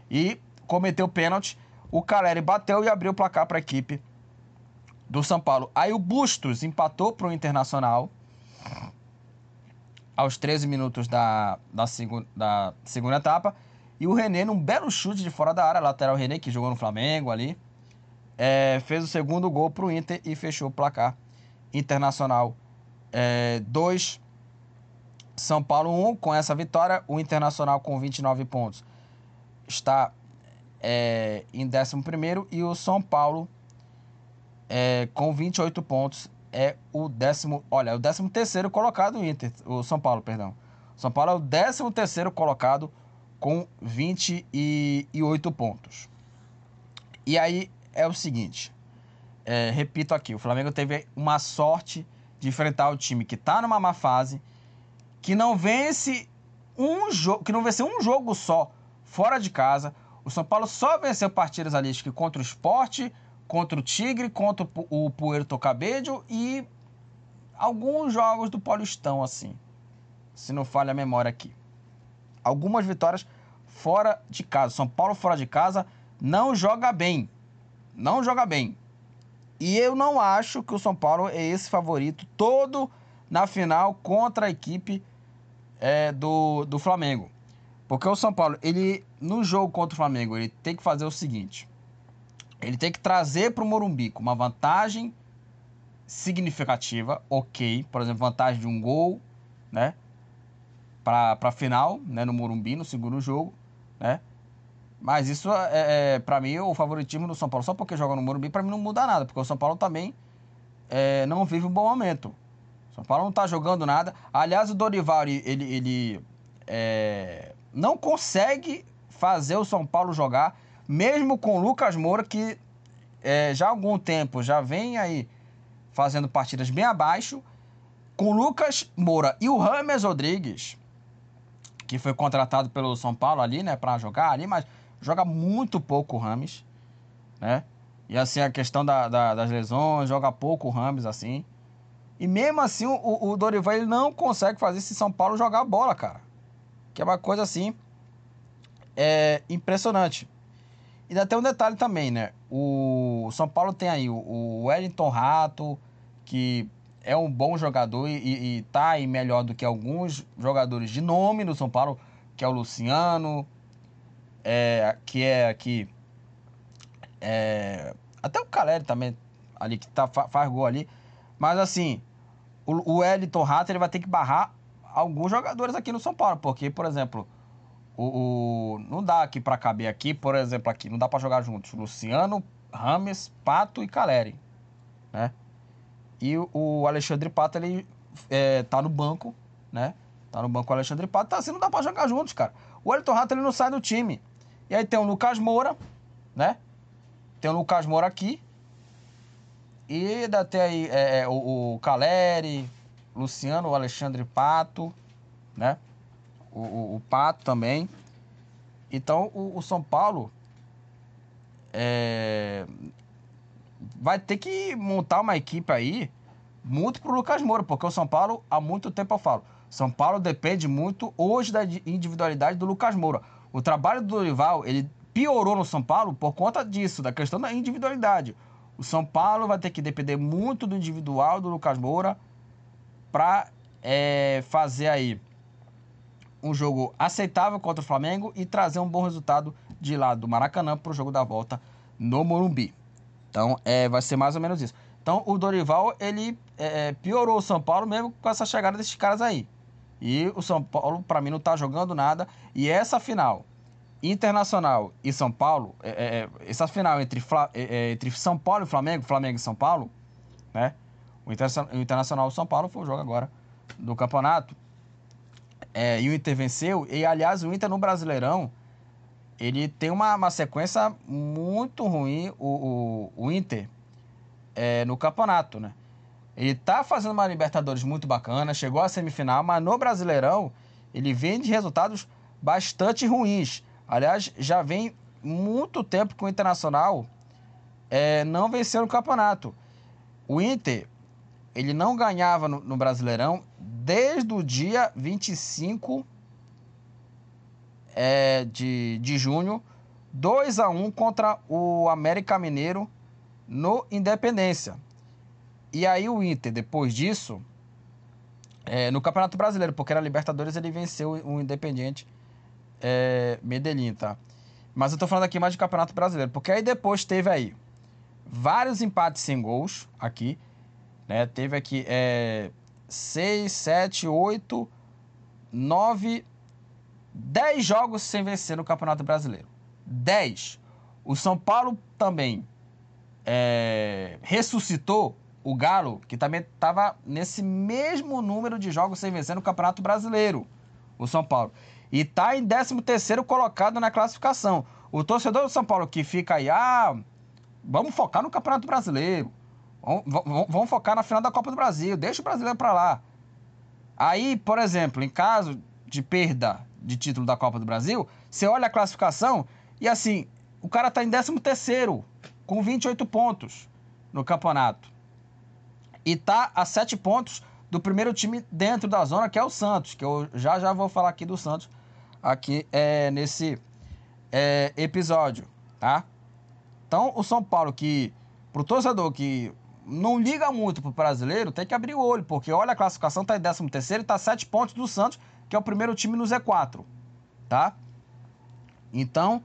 e cometeu pênalti. O Caleri bateu e abriu o placar para a equipe do São Paulo. Aí o Bustos empatou para o Internacional aos 13 minutos da, da, segu, da segunda etapa. E o René, num belo chute de fora da área, lateral René, que jogou no Flamengo ali, é, fez o segundo gol para o Inter e fechou o placar. Internacional 2, é, São Paulo 1. Um. Com essa vitória, o Internacional com 29 pontos está é, em 11 e o São Paulo é, com 28 pontos é o décimo, olha, é o décimo terceiro colocado o Inter, o São Paulo, perdão. São Paulo é o décimo terceiro colocado com 28 pontos. E aí é o seguinte, é, repito aqui, o Flamengo teve uma sorte de enfrentar o time que está numa má fase, que não vence um jogo, que não venceu um jogo só fora de casa. O São Paulo só venceu partidas ali que contra o Esporte, contra o Tigre, contra o Puerto Cabello e alguns jogos do Paulistão, assim. Se não falha a memória aqui. Algumas vitórias fora de casa. São Paulo fora de casa não joga bem. Não joga bem. E eu não acho que o São Paulo é esse favorito todo na final contra a equipe é, do, do Flamengo. Porque o São Paulo, ele no jogo contra o Flamengo, ele tem que fazer o seguinte: ele tem que trazer para o Morumbi uma vantagem significativa, ok, por exemplo, vantagem de um gol, né? Para a final, né? No Morumbi, no segundo jogo, né? Mas isso é, é para mim o favoritismo do São Paulo. Só porque joga no Morumbi, para mim não muda nada, porque o São Paulo também é, não vive um bom momento. O São Paulo não tá jogando nada. Aliás, o Dorival, ele, ele, ele é, não consegue fazer o São Paulo jogar mesmo com o Lucas Moura, que é, já há algum tempo já vem aí fazendo partidas bem abaixo, com o Lucas Moura e o Rames Rodrigues, que foi contratado pelo São Paulo ali, né, para jogar ali, mas joga muito pouco o Rames, né? E assim, a questão da, da, das lesões, joga pouco o Rames, assim. E mesmo assim, o, o Dorival ele não consegue fazer esse São Paulo jogar bola, cara. Que é uma coisa assim. É impressionante. E ainda tem um detalhe também, né? O São Paulo tem aí o Wellington Rato, que é um bom jogador e, tá aí melhor do que alguns jogadores de nome no São Paulo, que é o Luciano, é, que é aqui. É, até o Caleri também, ali, que tá, faz gol ali. Mas assim, o, o Wellington Rato ele vai ter que barrar alguns jogadores aqui no São Paulo, porque, por exemplo, o, o, não dá aqui para caber aqui, por exemplo, aqui, não dá para jogar juntos. Luciano, Rames, Pato e Caleri, né? E o, Alexandre Pato, ele é, tá no banco, né? Tá no banco o Alexandre Pato, tá assim, não dá para jogar juntos, cara. O Elton Rato, ele não sai do time. E aí tem o Lucas Moura, né? Tem o Lucas Moura aqui. E ainda tem aí é, é, o, o Caleri, Luciano, o Alexandre Pato, né? o, o, o Pato também. Então o, o São Paulo é, vai ter que montar uma equipe aí muito pro Lucas Moura, porque o São Paulo, há muito tempo eu falo, São Paulo depende muito hoje da individualidade do Lucas Moura. O trabalho do Dorival, ele piorou no São Paulo por conta disso, da questão da individualidade. O São Paulo vai ter que depender muito do individual do Lucas Moura para é, fazer aí um jogo aceitável contra o Flamengo e trazer um bom resultado de lá do Maracanã para o jogo da volta no Morumbi. Então, é, vai ser mais ou menos isso. Então, o Dorival, ele é, é piorou o São Paulo mesmo com essa chegada desses caras aí. E o São Paulo, para mim, não está jogando nada. E essa final, Internacional e São Paulo, é, é, é essa final entre, entre São Paulo e Flamengo, Flamengo e São Paulo, né? O Internacional e São Paulo foi o jogo agora do campeonato é, e o Inter venceu. E, aliás, o Inter no Brasileirão, ele tem uma, uma sequência muito ruim, o, o, o Inter, é, no campeonato, né? Ele tá fazendo uma Libertadores muito bacana, chegou à semifinal, mas no Brasileirão ele vem de resultados bastante ruins. Aliás, já vem muito tempo com o Internacional é, não vencendo o campeonato. O Inter, ele não ganhava no, no Brasileirão desde o dia 25 é, de, de junho, 2 a 1 contra o América Mineiro no Independência. E aí o Inter, depois disso, é, no Campeonato Brasileiro, porque era Libertadores, ele venceu o Independiente é, Medellín, tá? Mas eu tô falando aqui mais de Campeonato Brasileiro, porque aí depois teve aí vários empates sem gols aqui, né? Teve aqui é, 6, 7, 8, 9, 10 jogos sem vencer no Campeonato Brasileiro. 10. O São Paulo também é, ressuscitou o Galo, que também estava nesse mesmo número de jogos sem vencer no Campeonato Brasileiro, o São Paulo. E está em 13º colocado na classificação. O torcedor do São Paulo que fica aí, ah, vamos focar no Campeonato Brasileiro. Vamos, vamos, focar na final da Copa do Brasil. Deixa o brasileiro para lá. Aí, por exemplo, em caso de perda de título da Copa do Brasil, você olha a classificação e assim, o cara está em 13º com 28 pontos no campeonato e está a 7 pontos do primeiro time dentro da zona, que é o Santos, que eu já já vou falar aqui do Santos aqui é, nesse é, episódio, tá? Então, o São Paulo que pro torcedor que não liga muito pro brasileiro, tem que abrir o olho, porque olha a classificação, tá em 13 terceiro e tá 7 pontos do Santos, que é o primeiro time no Z4, tá? Então,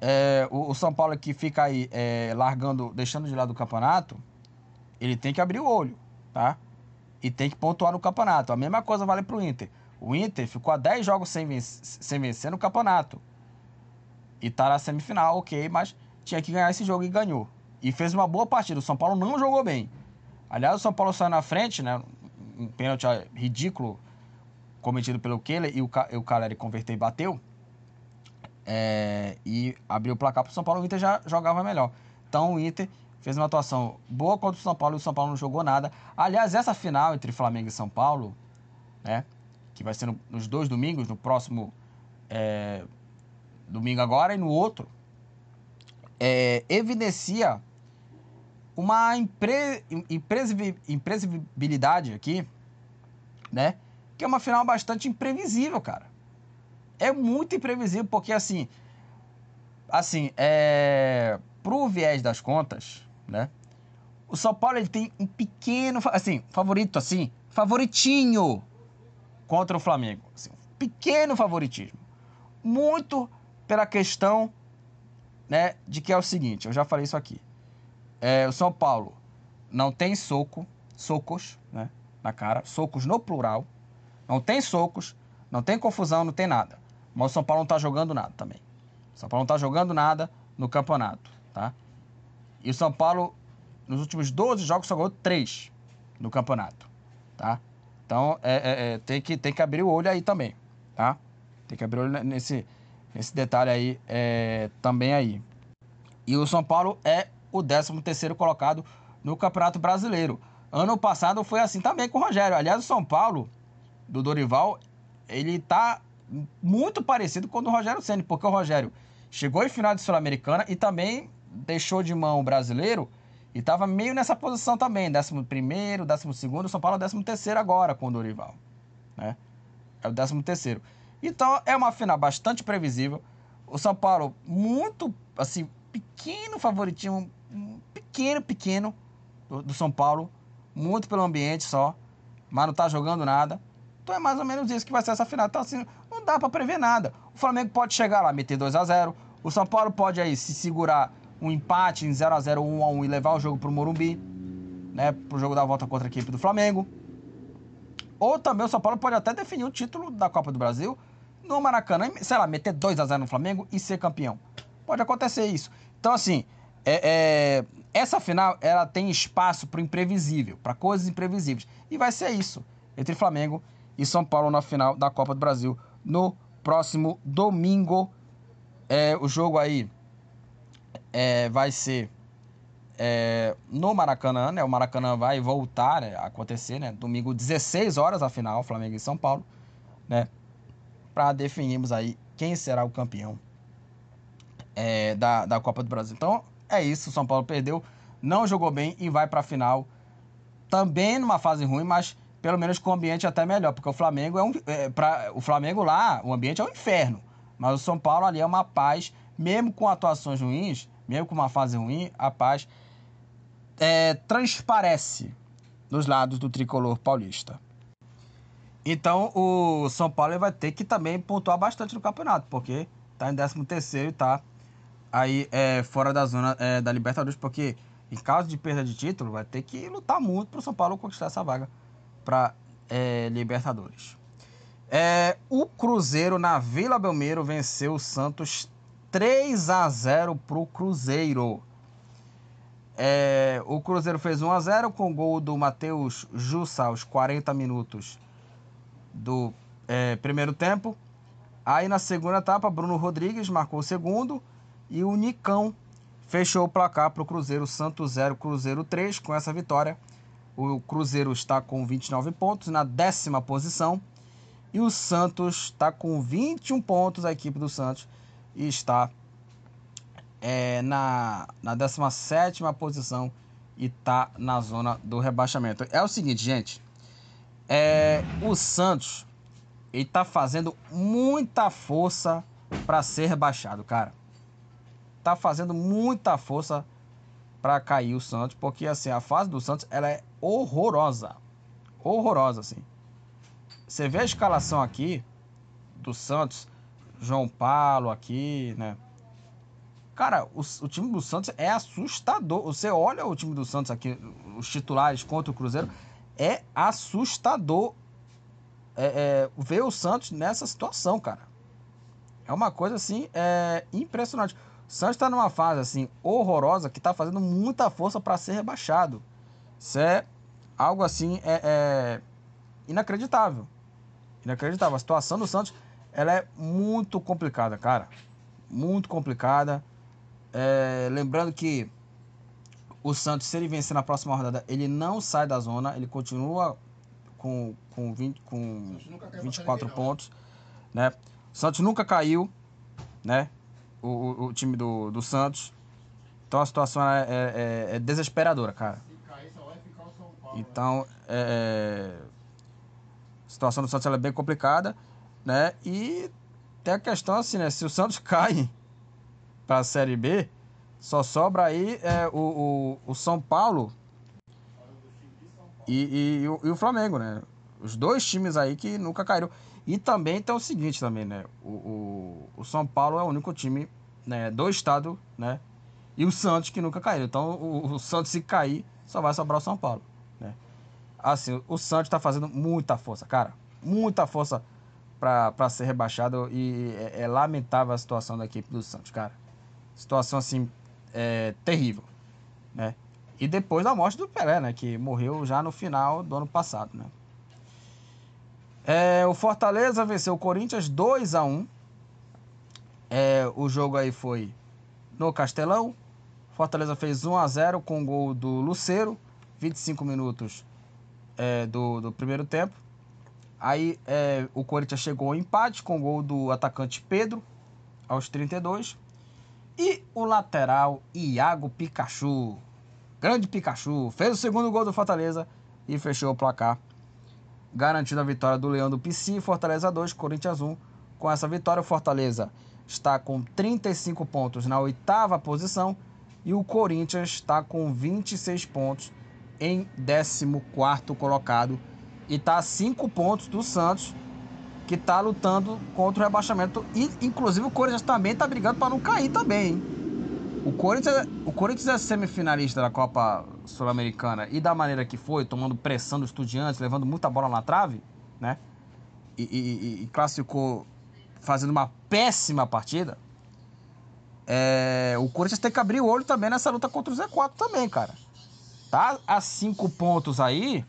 é, o, o, São Paulo que fica aí é, largando, deixando de lado o campeonato, ele tem que abrir o olho, tá? E tem que pontuar no campeonato. A mesma coisa vale para o Inter. O Inter ficou a 10 jogos sem, vencer, sem vencer no campeonato. E tá na semifinal, ok, mas tinha que ganhar esse jogo e ganhou. E fez uma boa partida. O São Paulo não jogou bem. Aliás, o São Paulo saiu na frente, né? Um pênalti ridículo cometido pelo Keller e o, o Caleri converteu e bateu. É, e abriu o placar para o São Paulo. O Inter já jogava melhor. Então o Inter fez uma atuação boa contra o São Paulo e o São Paulo não jogou nada. Aliás, essa final entre Flamengo e São Paulo, né, que vai ser no, nos dois domingos, no próximo é, domingo agora e no outro, é, evidencia uma impre, imprevisibilidade aqui, né? Que é uma final bastante imprevisível, cara. É muito imprevisível, porque assim, assim, é, pro viés das contas, né? O São Paulo ele tem um pequeno, assim, favorito, assim, favoritinho contra o Flamengo. Assim, um pequeno favoritismo. Muito pela questão, né, de que é o seguinte, eu já falei isso aqui. É, o São Paulo não tem soco, socos, né, na cara, socos no plural. Não tem socos, não tem confusão, não tem nada. Mas o São Paulo não tá jogando nada também. O São Paulo não tá jogando nada no campeonato tá? E o São Paulo, nos últimos 12 jogos, só ganhou 3 no campeonato, tá? Então, é, é, é, tem, que, tem que abrir o olho aí também, tá? Tem que abrir o olho nesse, nesse detalhe aí é, também aí. E o São Paulo é o 13º colocado no Campeonato Brasileiro. Ano passado foi assim também com o Rogério. Aliás, o São Paulo, do Dorival, ele tá muito parecido com o do Rogério Senna, porque o Rogério chegou em final de Sul-Americana e também deixou de mão o brasileiro e estava meio nessa posição também, 11 primeiro, 12 segundo, São Paulo é 13 terceiro agora com o Dorival, né? É o 13 terceiro. Então é uma final bastante previsível. O São Paulo muito assim pequeno favoritinho, pequeno pequeno do, do São Paulo, muito pelo ambiente só, mas não tá jogando nada. Então é mais ou menos isso que vai ser essa final. Então assim, não dá para prever nada. O Flamengo pode chegar lá, meter 2 a 0. O São Paulo pode aí se segurar um empate em 0 a 0 1 a 1 e levar o jogo para o Morumbi, né, para o jogo da volta contra a equipe do Flamengo. Ou também o São Paulo pode até definir o título da Copa do Brasil no Maracanã, sei lá, meter 2 a 0 no Flamengo e ser campeão. Pode acontecer isso. Então, assim, é, é, essa final ela tem espaço para imprevisível, para coisas imprevisíveis. E vai ser isso entre Flamengo e São Paulo na final da Copa do Brasil no próximo domingo. É, o jogo aí é, vai ser é, no Maracanã, né? O Maracanã vai voltar né, a acontecer, né? Domingo, 16 horas a final, Flamengo e São Paulo, né? para definirmos aí quem será o campeão é, da, da Copa do Brasil. Então é isso, o São Paulo perdeu, não jogou bem e vai para a final também numa fase ruim, mas pelo menos com o ambiente até melhor, porque o Flamengo é um é, para o Flamengo lá, o ambiente é um inferno, mas o São Paulo ali é uma paz, mesmo com atuações ruins, mesmo com uma fase ruim, a paz é, transparece nos lados do tricolor paulista. Então o São Paulo vai ter que também pontuar bastante no campeonato, porque tá em 13 terceiro e tá aí é, fora da zona é, da Libertadores, porque em caso de perda de título, vai ter que lutar muito para o São Paulo conquistar essa vaga para é, Libertadores. É, o Cruzeiro na Vila Belmiro venceu o Santos 3 a 0 para o Cruzeiro. É, o Cruzeiro fez 1 a 0 com o gol do Matheus Jussa aos 40 minutos do é, primeiro tempo. Aí na segunda etapa, Bruno Rodrigues marcou o segundo e o Nicão fechou o placar para o Cruzeiro. Santos 0, Cruzeiro 3. Com essa vitória, o Cruzeiro está com 29 pontos na décima posição. E o Santos está com 21 pontos, a equipe do Santos, está é, na, na 17 posição e está na zona do rebaixamento. É o seguinte, gente. É, o Santos ele tá fazendo muita força para ser rebaixado, cara tá fazendo muita força para cair o Santos, porque assim, a fase do Santos ela é horrorosa. Horrorosa, assim. Você vê a escalação aqui do Santos, João Paulo aqui, né? Cara, o, o, time do Santos é assustador. Você olha o time do Santos aqui, os titulares contra o Cruzeiro, é assustador é, é, ver o Santos nessa situação, cara. É uma coisa assim, é impressionante. Santos está numa fase assim horrorosa que está fazendo muita força para ser rebaixado. Isso é algo assim é, é, inacreditável. Inacreditável. A situação do Santos ela é muito complicada, cara. Muito complicada. É, lembrando que o Santos, se ele vencer na próxima rodada, ele não sai da zona, ele continua com, com, 20, com 24 pontos. Né? O Santos nunca caiu, né? O, o, time do, do Santos. Então a situação é, é, é, é desesperadora, cara. Então, é, é, a situação do Santos é bem complicada, né? E tem a questão assim, né? Se o Santos cai para a Série B, só sobra aí é, o, o, o São Paulo e, e, e, o, e, o, Flamengo, né? Os dois times aí que nunca caíram. E também tem o seguinte também, né? O, o, o São Paulo é o único time né, do estado, né? E o Santos que nunca caiu. Então o, o Santos se cair, só vai sobrar o São Paulo, né? Assim, o Santos está fazendo muita força, cara. Muita força para ser rebaixado e é, é, lamentável a situação da equipe do Santos, cara. Situação assim é, terrível, né? E depois da morte do Pelé, né? Que morreu já no final do ano passado, né? É, o Fortaleza venceu o Corinthians 2 a 1 é, o jogo aí foi no Castelão. Fortaleza fez 1 a 0 com o gol do Luceiro, 25 minutos é, do, do primeiro tempo. Aí é, o Corinthians chegou ao empate com o gol do atacante Pedro, aos 32. E o lateral Iago Pikachu, grande Pikachu, fez o segundo gol do Fortaleza e fechou o placar garantindo a vitória do Leão do PC, Fortaleza 2, Corinthians 1. Com essa vitória, o Fortaleza está com 35 pontos na oitava posição e o Corinthians está com 26 pontos em 14 colocado e está a 5 pontos do Santos, que está lutando contra o rebaixamento. E, inclusive, o Corinthians também está brigando para não cair também. Hein? O Corinthians, o Corinthians é semifinalista da Copa Sul-Americana e da maneira que foi, tomando pressão dos estudiantes, levando muita bola na trave, né? E, e, e classificou fazendo uma péssima partida. É, o Corinthians tem que abrir o olho também nessa luta contra o Z4 também, cara. Tá a cinco pontos aí.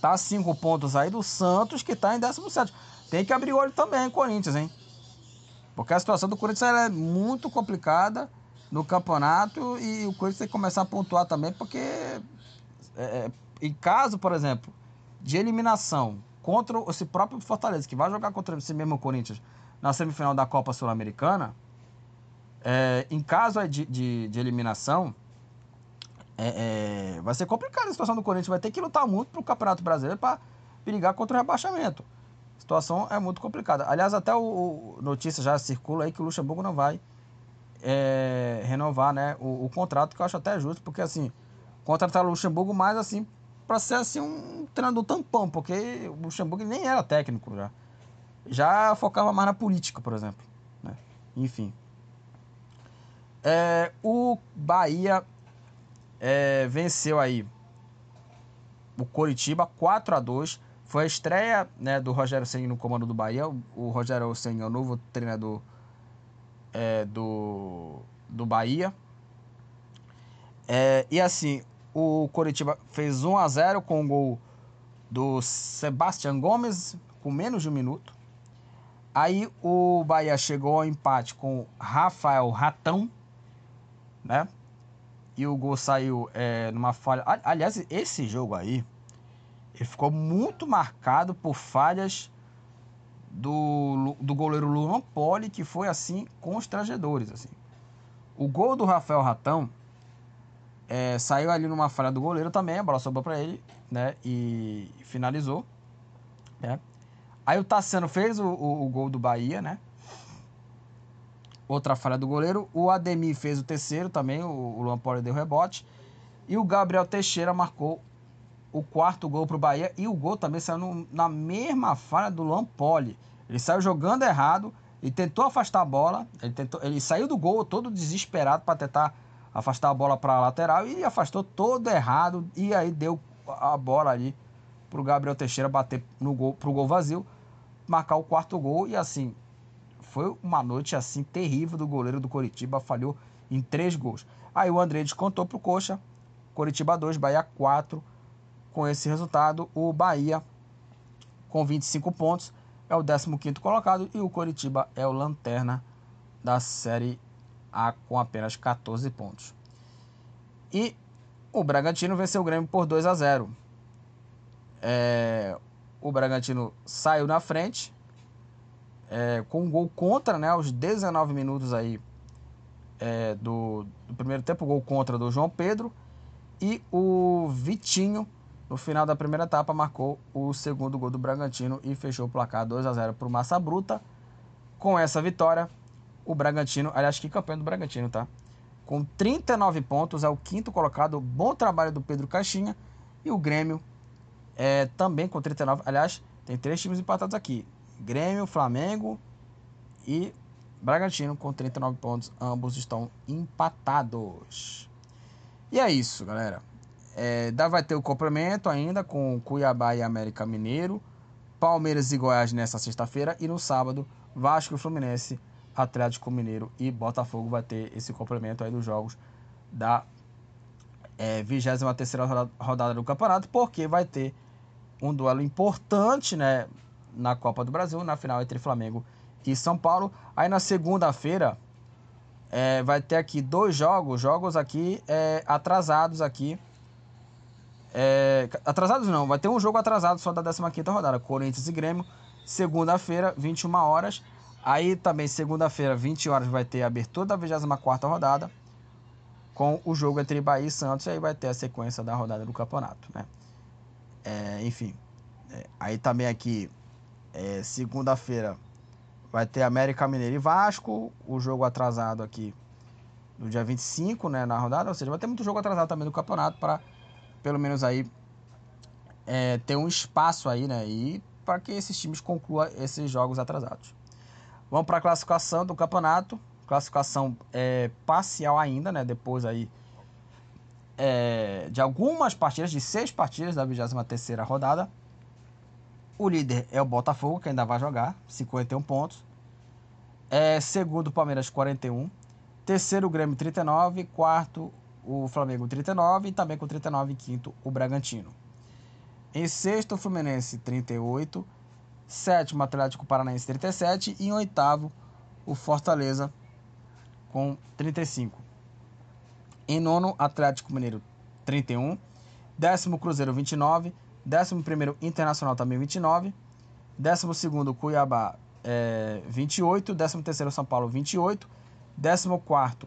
Tá a cinco pontos aí do Santos, que tá em 17. Tem que abrir o olho também, Corinthians, hein? Porque a situação do Corinthians é muito complicada no campeonato e o Corinthians tem que começar a pontuar também, porque é, é, em caso, por exemplo, de eliminação contra esse próprio Fortaleza, que vai jogar contra esse mesmo Corinthians na semifinal da Copa Sul-Americana, é, em caso de, de, de eliminação, é, é, vai ser complicada a situação do Corinthians. Vai ter que lutar muito para o Campeonato Brasileiro para brigar contra o rebaixamento. A situação é muito complicada. Aliás, até o, o notícia já circula aí que o Luxemburgo não vai é, renovar né, o, o, contrato, que eu acho até justo, porque assim, contratar o Luxemburgo mais assim, para ser assim um treinador tampão, porque o Luxemburgo nem era técnico já. Já focava mais na política, por exemplo. Né? Enfim. É, o Bahia é, venceu aí o Coritiba 4 a 2 Foi a estreia né, do Rogério Senna no comando do Bahia. O Rogério Senna é o novo treinador é, do, do Bahia. É, e assim, o Coritiba fez 1 a 0 com o gol do Sebastião Gomes com menos de um minuto. Aí o Bahia chegou ao empate com Rafael Ratão, né? E o gol saiu é, numa falha. Aliás, esse jogo aí, ele ficou muito marcado por falhas do, do goleiro Luan Poli, que foi assim constrangedores. Assim. O gol do Rafael Ratão é, saiu ali numa falha do goleiro também, a bola sobrou para ele, né? E finalizou. Né? Aí o Tassiano fez o, o, o, gol do Bahia, né? Outra falha do goleiro. O Ademir fez o terceiro também, o, o Luan Poli deu rebote. E o Gabriel Teixeira marcou o quarto gol para o Bahia e o gol também saiu no, na mesma falha do Lampoli. Ele saiu jogando errado e tentou afastar a bola. Ele, tentou, ele saiu do gol todo desesperado para tentar afastar a bola para a lateral e afastou todo errado. E aí deu a bola ali para o Gabriel Teixeira bater no gol, pro gol vazio, marcar o quarto gol. E assim, foi uma noite assim terrível do goleiro do Coritiba. Falhou em três gols. Aí o André descontou para o Coxa. Coritiba 2, Bahia 4 com esse resultado, o Bahia, com 25 pontos, é o 15º colocado e o Coritiba é o lanterna da Série A com apenas 14 pontos. E o Bragantino venceu o Grêmio por 2 a 0. É, o Bragantino saiu na frente é, com um gol contra, né, aos 19 minutos aí é, do, do primeiro tempo, gol contra do João Pedro e o Vitinho no final da primeira etapa, marcou o segundo gol do Bragantino e fechou o placar 2 a 0 para o Massa Bruta. Com essa vitória, o Bragantino, aliás, que campeão do Bragantino, tá? Com 39 pontos, é o quinto colocado. Bom trabalho do Pedro Caixinha. E o Grêmio é, também com 39. Aliás, tem três times empatados aqui: Grêmio, Flamengo e Bragantino com 39 pontos. Ambos estão empatados. E é isso, galera. É, vai ter o complemento ainda com Cuiabá e América Mineiro, Palmeiras e Goiás nessa sexta-feira e no sábado Vasco e Fluminense, Atlético Mineiro e Botafogo vai ter esse complemento aí dos jogos da é, 23 rodada do campeonato, porque vai ter um duelo importante né, na Copa do Brasil, na final entre Flamengo e São Paulo. Aí na segunda-feira é, vai ter aqui dois jogos, jogos aqui é, atrasados aqui é, atrasados não, vai ter um jogo atrasado só da 15 rodada, Corinthians e Grêmio, segunda-feira, 21 horas. Aí também segunda-feira, 20 horas, vai ter a abertura da 24 rodada, com o jogo entre Bahia e Santos, e aí vai ter a sequência da rodada do campeonato, né? É, enfim, é, aí também aqui, é, segunda-feira, vai ter América Mineiro e Vasco, o jogo atrasado aqui no dia 25, né, na rodada, ou seja, vai ter muito jogo atrasado também do campeonato para pelo menos aí é, ter um espaço aí, né? E para que esses times concluam esses jogos atrasados. Vamos para a classificação do campeonato. Classificação é, parcial ainda, né? Depois aí é, de algumas partidas, de seis partidas da 23 rodada. O líder é o Botafogo, que ainda vai jogar, 51 pontos. É, segundo, o Palmeiras, 41. Terceiro, o Grêmio, 39. Quarto, o Flamengo 39 e também com 39 em quinto o Bragantino. Em sexto, o Fluminense 38, sétimo Atlético Paranaense 37 e em oitavo o Fortaleza com 35. Em nono, Atlético Mineiro 31, Décimo Cruzeiro 29, décimo primeiro Internacional também 29, décimo segundo Cuiabá é, 28, décimo terceiro São Paulo 28, décimo quarto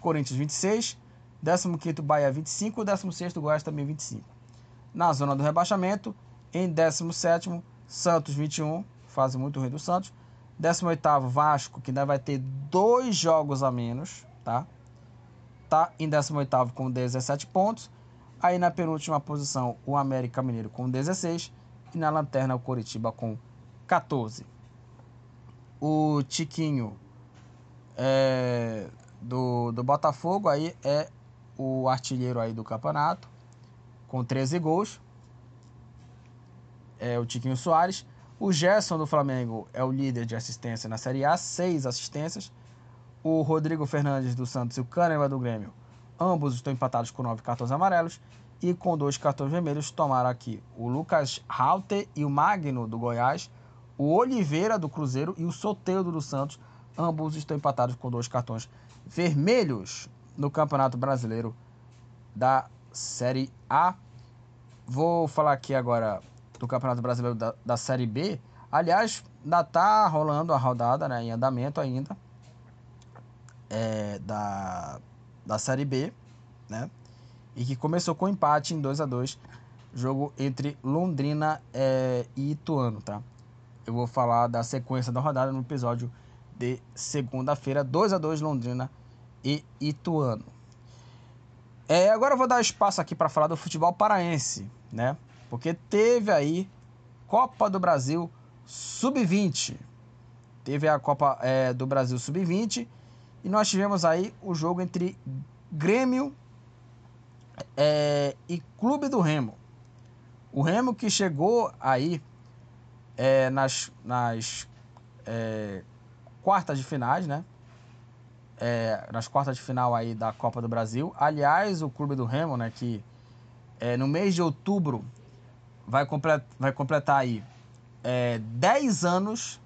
Corinthians 26, décimo quinto Bahia 25, décimo sexto Goiás também 25. Na zona do rebaixamento, em décimo sétimo Santos 21, fase muito ruim do Santos, décimo oitavo Vasco, que ainda vai ter dois jogos a menos, tá? Tá em décimo oitavo com 17 pontos. Aí na penúltima posição, o América Mineiro com 16. E na lanterna, o Coritiba com 14. O Tiquinho é, do, do Botafogo aí é o artilheiro aí do campeonato, com 13 gols. É o Tiquinho Soares. O Gerson do Flamengo é o líder de assistência na Série A, 6 assistências. O Rodrigo Fernandes do Santos e o Kahneman do Grêmio Ambos estão empatados com nove cartões amarelos e com dois cartões vermelhos tomaram aqui o Lucas Halter e o Magno do Goiás, o Oliveira do Cruzeiro e o Soteudo do Santos. Ambos estão empatados com dois cartões vermelhos no Campeonato Brasileiro da Série A. Vou falar aqui agora do Campeonato Brasileiro da, da Série B. Aliás, ainda está rolando a rodada né, em andamento ainda é, da da Série B, né? E que começou com empate em 2 a 2 jogo entre Londrina é, e Ituano, tá? Eu vou falar da sequência da rodada no episódio de segunda-feira, 2 a 2 Londrina e Ituano. É, agora eu vou dar espaço aqui para falar do futebol paraense, né? Porque teve aí Copa do Brasil Sub-20. Teve a Copa é, do Brasil Sub-20 e nós tivemos aí o jogo entre Grêmio é, e Clube do Remo. O Remo que chegou aí é, nas, nas é, quartas de finais, né? É, nas quartas de final aí da Copa do Brasil. Aliás, o Clube do Remo, né? Que é, no mês de outubro vai, complet, vai completar aí é, 10 anos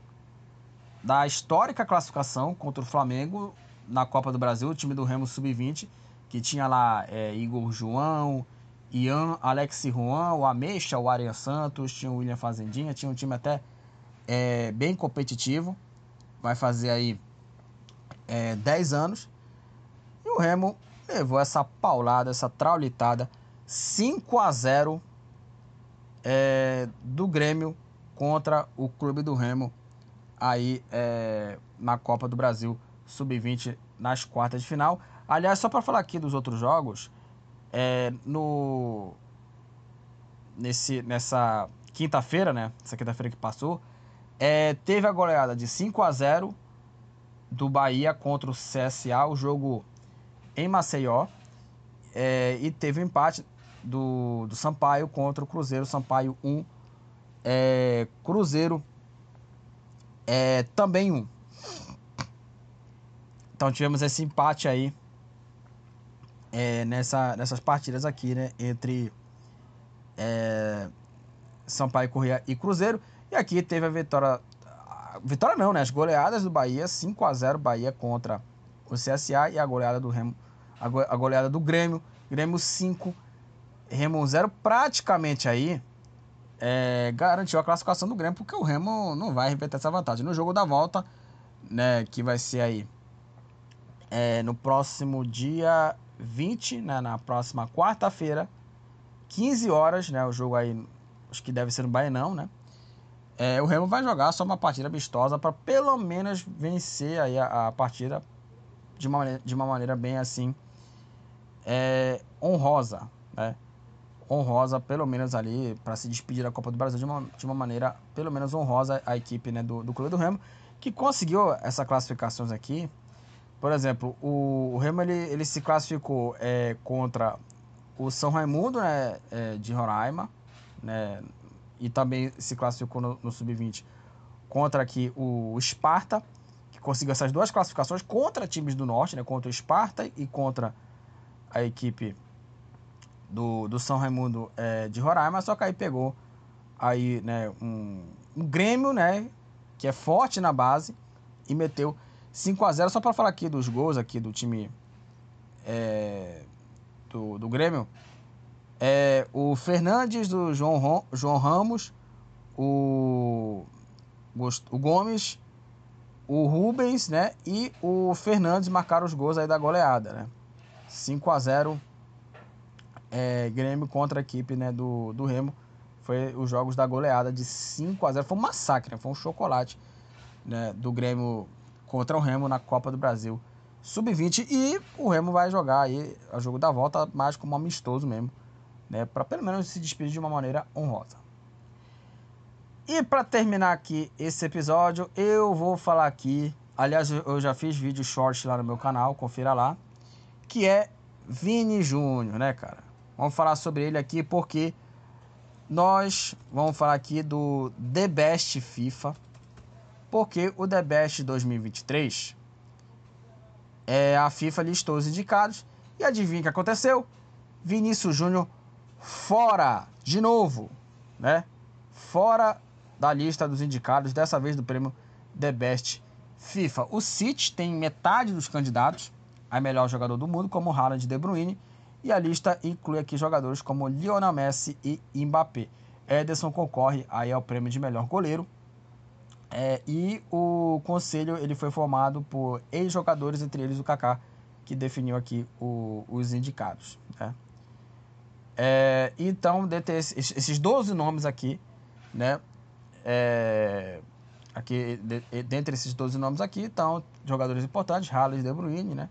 da histórica classificação contra o Flamengo na Copa do Brasil, o time do Remo Sub-20, que tinha lá é, Igor João, Ian, Alex Juan, o Ameixa, o Arian Santos, tinha o William Fazendinha, tinha um time até é, bem competitivo. Vai fazer aí é, 10 anos. E o Remo levou essa paulada, essa traulitada, 5 a 0 é, do Grêmio contra o clube do Remo aí é, na Copa do Brasil sub-20 nas quartas de final. Aliás, só para falar aqui dos outros jogos, é, no nesse nessa quinta-feira, né? Essa quinta-feira que passou, é, teve a goleada de 5 a 0 do Bahia contra o CSA, o jogo em Maceió, é, e teve o um empate do, do Sampaio contra o Cruzeiro, Sampaio 1, é, Cruzeiro é, também 1. Então tivemos esse empate aí é, nessa, nessas partidas aqui, né? Entre é, Sampaio Corrêa e Cruzeiro. E aqui teve a vitória. Vitória não, né? As goleadas do Bahia, 5 a 0 Bahia contra o CSA e a goleada do Remo. A goleada do Grêmio. Grêmio 5, Remo 0. Praticamente aí é, garantiu a classificação do Grêmio, porque o Remo não vai repetir essa vantagem. No jogo da volta, né? Que vai ser aí é, no próximo dia 20, né, na próxima quarta-feira, 15 horas, né, o jogo aí, acho que deve ser no Baenão, né, é, o Remo vai jogar só uma partida amistosa para pelo menos vencer aí a, a, partida de uma, maneira, de uma maneira bem assim é, honrosa, né, honrosa pelo menos ali para se despedir da Copa do Brasil de uma, de uma maneira pelo menos honrosa a equipe né, do, do Clube do Remo que conseguiu essas classificações aqui. Por exemplo, o, o Remo ele, ele se classificou é, contra o São Raimundo né, é, de Roraima, né, e também se classificou no, no Sub-20 contra aqui o Esparta, que conseguiu essas duas classificações contra times do Norte, né, contra o Esparta e contra a equipe do, do São Raimundo é, de Roraima, só que aí pegou aí, né, um, um Grêmio, né, que é forte na base e meteu 5 a 0 só para falar aqui dos gols aqui do time é, do, do Grêmio. É, o Fernandes do João, João Ramos, o, o Gomes, o Rubens, né? E o Fernandes marcaram os gols aí da goleada, né? 5 a 0 é, Grêmio contra a equipe né, do, do Remo. Foi os jogos da goleada de 5 a 0 Foi um massacre, né? foi um chocolate né, do Grêmio contra o Remo na Copa do Brasil Sub-20. E o Remo vai jogar aí o jogo da volta mais como amistoso mesmo, né? Para pelo menos se despedir de uma maneira honrosa. E para terminar aqui esse episódio, eu vou falar aqui. Aliás, eu já fiz vídeo short lá no meu canal, confira lá. Que é Vini Júnior, né, cara? Vamos falar sobre ele aqui porque nós vamos falar aqui do The Best FIFA. Porque o The Best 2023 é a FIFA listou os indicados e adivinha o que aconteceu? Vinícius Júnior fora de novo, né? Fora da lista dos indicados, dessa vez do prêmio The Best FIFA. O City tem metade dos candidatos a melhor jogador do mundo, como Haaland e De Bruyne, e a lista inclui aqui jogadores como Lionel Messi e Mbappé. Ederson concorre aí ao prêmio de melhor goleiro. É, e o conselho ele foi formado por ex-jogadores, entre eles o Kaká, que definiu aqui o, os indicados. Né? É, então, dentre esses, esses 12 nomes aqui, né, é, aqui, de, dentre esses 12 nomes aqui, estão jogadores importantes, Haaland e De Bruyne, né?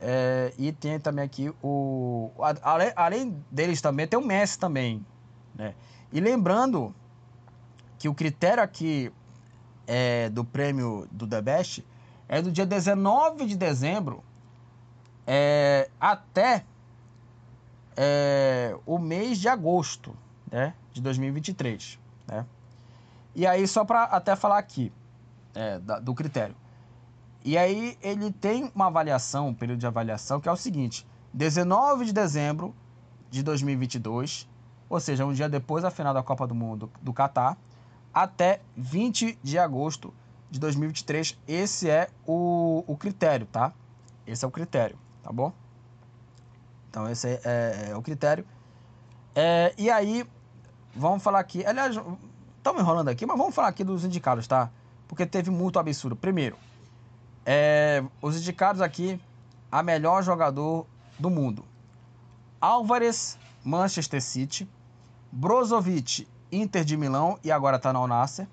É, e tem também aqui o. Além, além deles também, tem o Messi também. Né? E lembrando que o critério aqui é, do prêmio do The Best é do dia 19 de dezembro é, até é, o mês de agosto né, de 2023. Né? E aí, só para até falar aqui é, da, do critério. E aí ele tem uma avaliação, um período de avaliação, que é o seguinte: 19 de dezembro de 2022, ou seja, um dia depois da final da Copa do Mundo do Catar, até 20 de agosto de 2023. Esse é o, o critério, tá? Esse é o critério, tá bom? Então, esse é, é, é o critério. É, e aí, vamos falar aqui. Aliás, estamos enrolando aqui, mas vamos falar aqui dos indicados, tá? Porque teve muito absurdo. Primeiro, é, os indicados aqui a melhor jogador do mundo. Álvares, Manchester City. Brozovic, Inter de Milão e agora está no Nasser.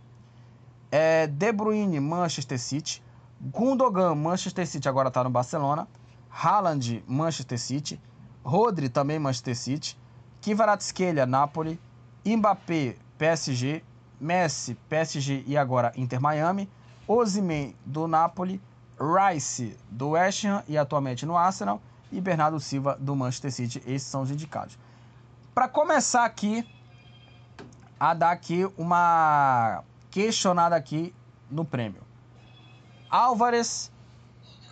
É, De Bruyne, Manchester City. Gundogan, Manchester City, agora está no Barcelona. Haaland, Manchester City. Rodri, também Manchester City. Kvaratskhelia, Napoli. Mbappé, PSG. Messi, PSG e agora Inter Miami. Osimhen, do Napoli. Rice, do West Ham e atualmente no Arsenal. E Bernardo Silva, do Manchester City. Esses são os indicados. Para começar aqui, a dar aqui uma questionada aqui no prêmio. Álvares,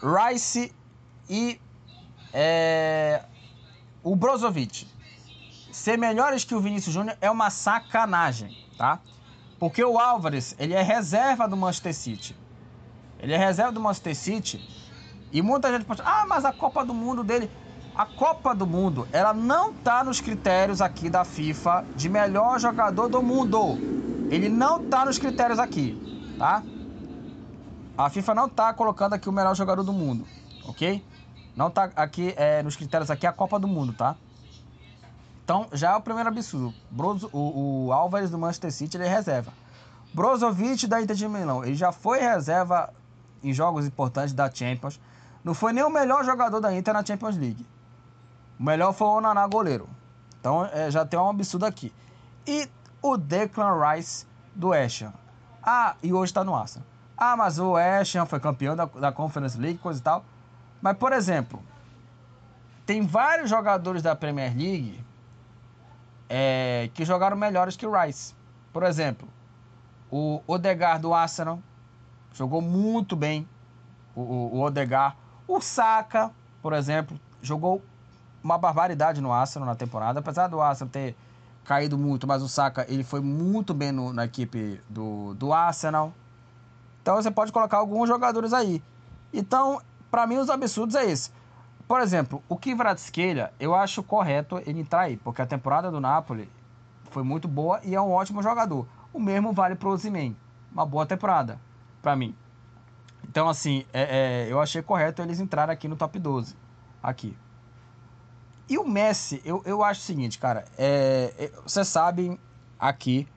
Rice e é, o Brozovic ser melhores que o Vinícius Júnior é uma sacanagem, tá? Porque o Álvares, ele é reserva do Manchester City. Ele é reserva do Manchester City. E muita gente pode ah, mas a Copa do Mundo dele... A Copa do Mundo, ela não tá nos critérios aqui da FIFA de melhor jogador do mundo. Ele não tá nos critérios aqui, tá? A FIFA não tá colocando aqui o melhor jogador do mundo, ok? Não tá aqui é, nos critérios aqui a Copa do Mundo, tá? Então já é o primeiro absurdo. Brozo, o, o Álvares do Manchester City ele é reserva. Brozovic da Inter de Milão, ele já foi reserva em jogos importantes da Champions. Não foi nem o melhor jogador da Inter na Champions League. O melhor foi o Naná goleiro. Então é, já tem um absurdo aqui. E o Declan Rice do West. Ah, e hoje está no Arsenal. Ah, mas o West foi campeão da, da Conference League, coisa e tal. Mas, por exemplo, tem vários jogadores da Premier League é, que jogaram melhores que o Rice. Por exemplo, o Odegaard do Arsenal jogou muito bem. O, o, o Odegaard. O Saka, por exemplo, jogou uma barbaridade no Arsenal na temporada, apesar do Arsenal ter caído muito, mas o Saka ele foi muito bem no, na equipe do, do Arsenal. Então você pode colocar alguns jogadores aí. Então, para mim, os absurdos é esse. por exemplo, o Kvaratskhelia, eu acho correto ele entrar aí, porque a temporada do Napoli foi muito boa e é um ótimo jogador. O mesmo vale para o. Uma boa temporada, para mim. Então, assim, é, é, eu achei correto eles entrarem aqui no top 12. Aqui. E o Messi, eu, eu acho o seguinte, cara. É, é, vocês sabem aqui,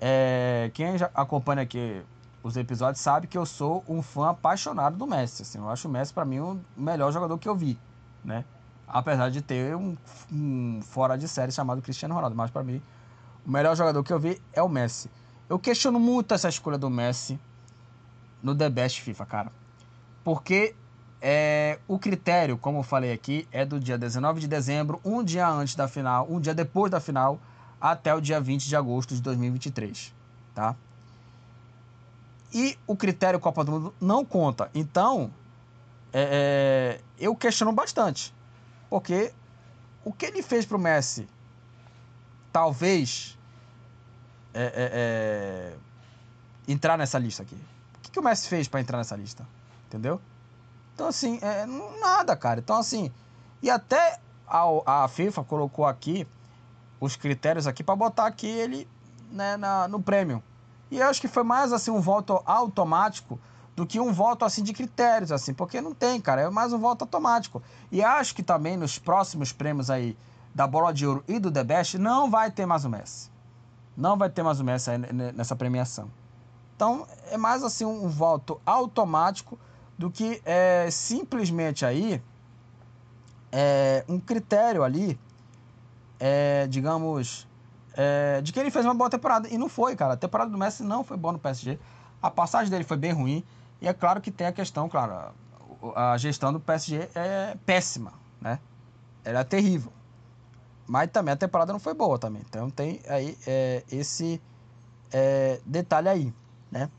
é, quem já acompanha aqui os episódios sabe que eu sou um fã apaixonado do Messi. Assim, eu acho o Messi, para mim, o melhor jogador que eu vi, né? Apesar de ter um, um fora de série chamado Cristiano Ronaldo. Mas para mim, o melhor jogador que eu vi é o Messi. Eu questiono muito essa escolha do Messi no The Best FIFA, cara. Porque é, o critério, como eu falei aqui, é do dia 19 de dezembro, um dia antes da final, um dia depois da final, até o dia 20 de agosto de 2023, tá? E o critério Copa do Mundo não conta. Então, é, é, eu questiono bastante. Porque o que ele fez pro Messi, talvez, é, é, é entrar nessa lista aqui. O que, que o Messi fez para entrar nessa lista? Entendeu? Então, assim, é, nada, cara. Então, assim, e até a, a FIFA colocou aqui os critérios aqui para botar aqui ele né, na, no prêmio. E eu acho que foi mais assim um voto automático do que um voto assim de critérios, assim, porque não tem, cara, é mais um voto automático. E acho que também nos próximos prêmios aí da Bola de Ouro e do The Best não vai ter mais o Messi. Não vai ter mais o Messi nessa premiação. Então, é mais assim um voto automático do que é, simplesmente aí é, um critério ali, é, digamos, é, de que ele fez uma boa temporada. E não foi, cara. A temporada do Messi não foi boa no PSG. A passagem dele foi bem ruim. E é claro que tem a questão, claro, a, gestão do PSG é péssima, né? Ela é terrível. Mas também a temporada não foi boa também. Então tem aí é, esse é, detalhe aí, né?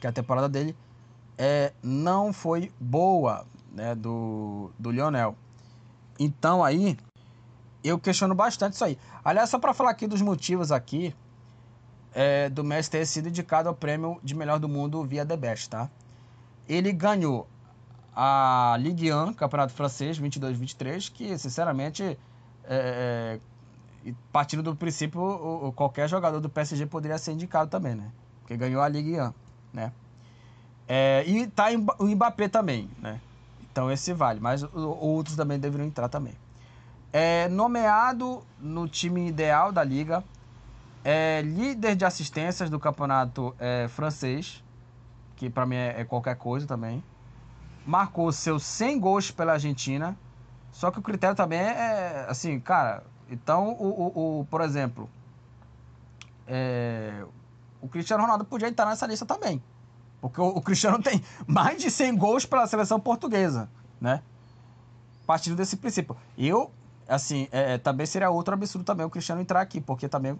Que a temporada dele é, não foi boa né, do, do Lionel. Então aí eu questiono bastante isso aí. Aliás, só para falar aqui dos motivos aqui é, do Messi ter sido indicado ao prêmio de melhor do mundo via The Best, tá? Ele ganhou a Ligue 1, Campeonato Francês 22-23, que sinceramente, é, é, partindo do princípio, o, o, qualquer jogador do PSG poderia ser indicado também, né? Porque ganhou a Ligue 1, né? É, e tá o Mbappé também, né? Então esse vale, mas outros também deveriam entrar também. É nomeado no time ideal da liga, é líder de assistências do campeonato é, francês, que para mim é, é, qualquer coisa também. Marcou seus 100 gols pela Argentina, só que o critério também é, é assim, cara. Então, o, o, o por exemplo, é, o Cristiano Ronaldo podia entrar nessa lista também. Porque o, o Cristiano tem mais de 100 gols pela seleção portuguesa, né? Partindo desse princípio. Eu, assim, é, é, também seria outro absurdo também o Cristiano entrar aqui, porque também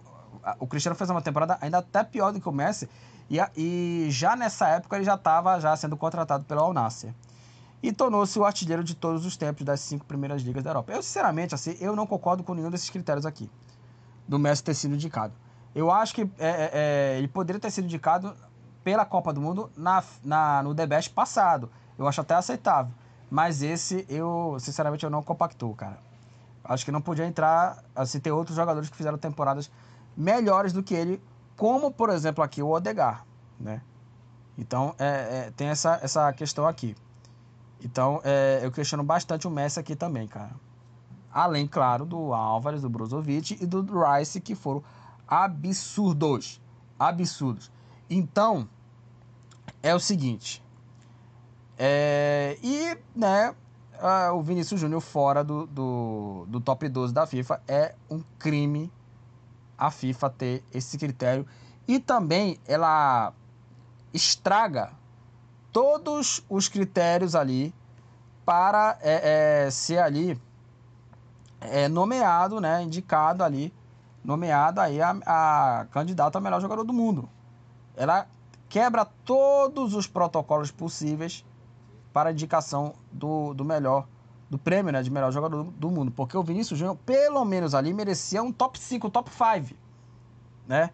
o Cristiano fez uma temporada ainda até pior do que o Messi, e, e já nessa época ele já estava já sendo contratado pelo Al Nassr. E tornou-se o artilheiro de todos os tempos das cinco primeiras ligas da Europa. Eu, sinceramente, assim, eu não concordo com nenhum desses critérios aqui, do Messi ter sido indicado. Eu acho que é, é, é ele poderia ter sido indicado pela Copa do Mundo na, na, no The Best passado. Eu acho até aceitável. Mas esse, eu, sinceramente, eu não compactou, cara. Acho que não podia entrar, assim, ter outros jogadores que fizeram temporadas melhores do que ele, como, por exemplo, aqui o Odegar, né? Então, é, é, tem essa, essa questão aqui. Então, é, eu questiono bastante o Messi aqui também, cara. Além, claro, do Álvares, do Brozovic e do Rice, que foram absurdos. Absurdos. Então, é o seguinte. É, e, né, o Vinícius Júnior fora do, do, do top 12 da FIFA é um crime a FIFA ter esse critério. E também ela estraga todos os critérios ali para é, é, ser ali é, nomeado, né, indicado ali, nomeado aí a, a candidata a melhor jogador do mundo. Ela quebra todos os protocolos possíveis para a indicação do, do melhor, do prêmio né, de melhor jogador do, do mundo. Porque o Vinícius Júnior, pelo menos ali, merecia um top 5, top 5, né?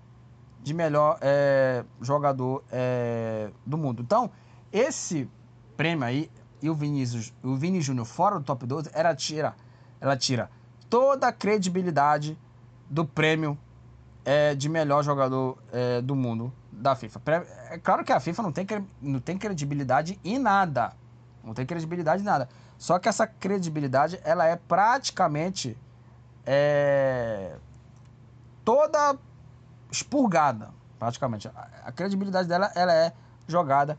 De melhor é, jogador é, do mundo. Então, esse prêmio aí, e o Vinícius, o Vini Júnior fora do top 12, ela tira, ela tira toda a credibilidade do prêmio é, de melhor jogador é, do mundo da FIFA. É claro que a FIFA não tem, não tem credibilidade em nada. Não tem credibilidade nada. Só que essa credibilidade, ela é praticamente é, toda expurgada, praticamente. A, a, credibilidade dela, ela é jogada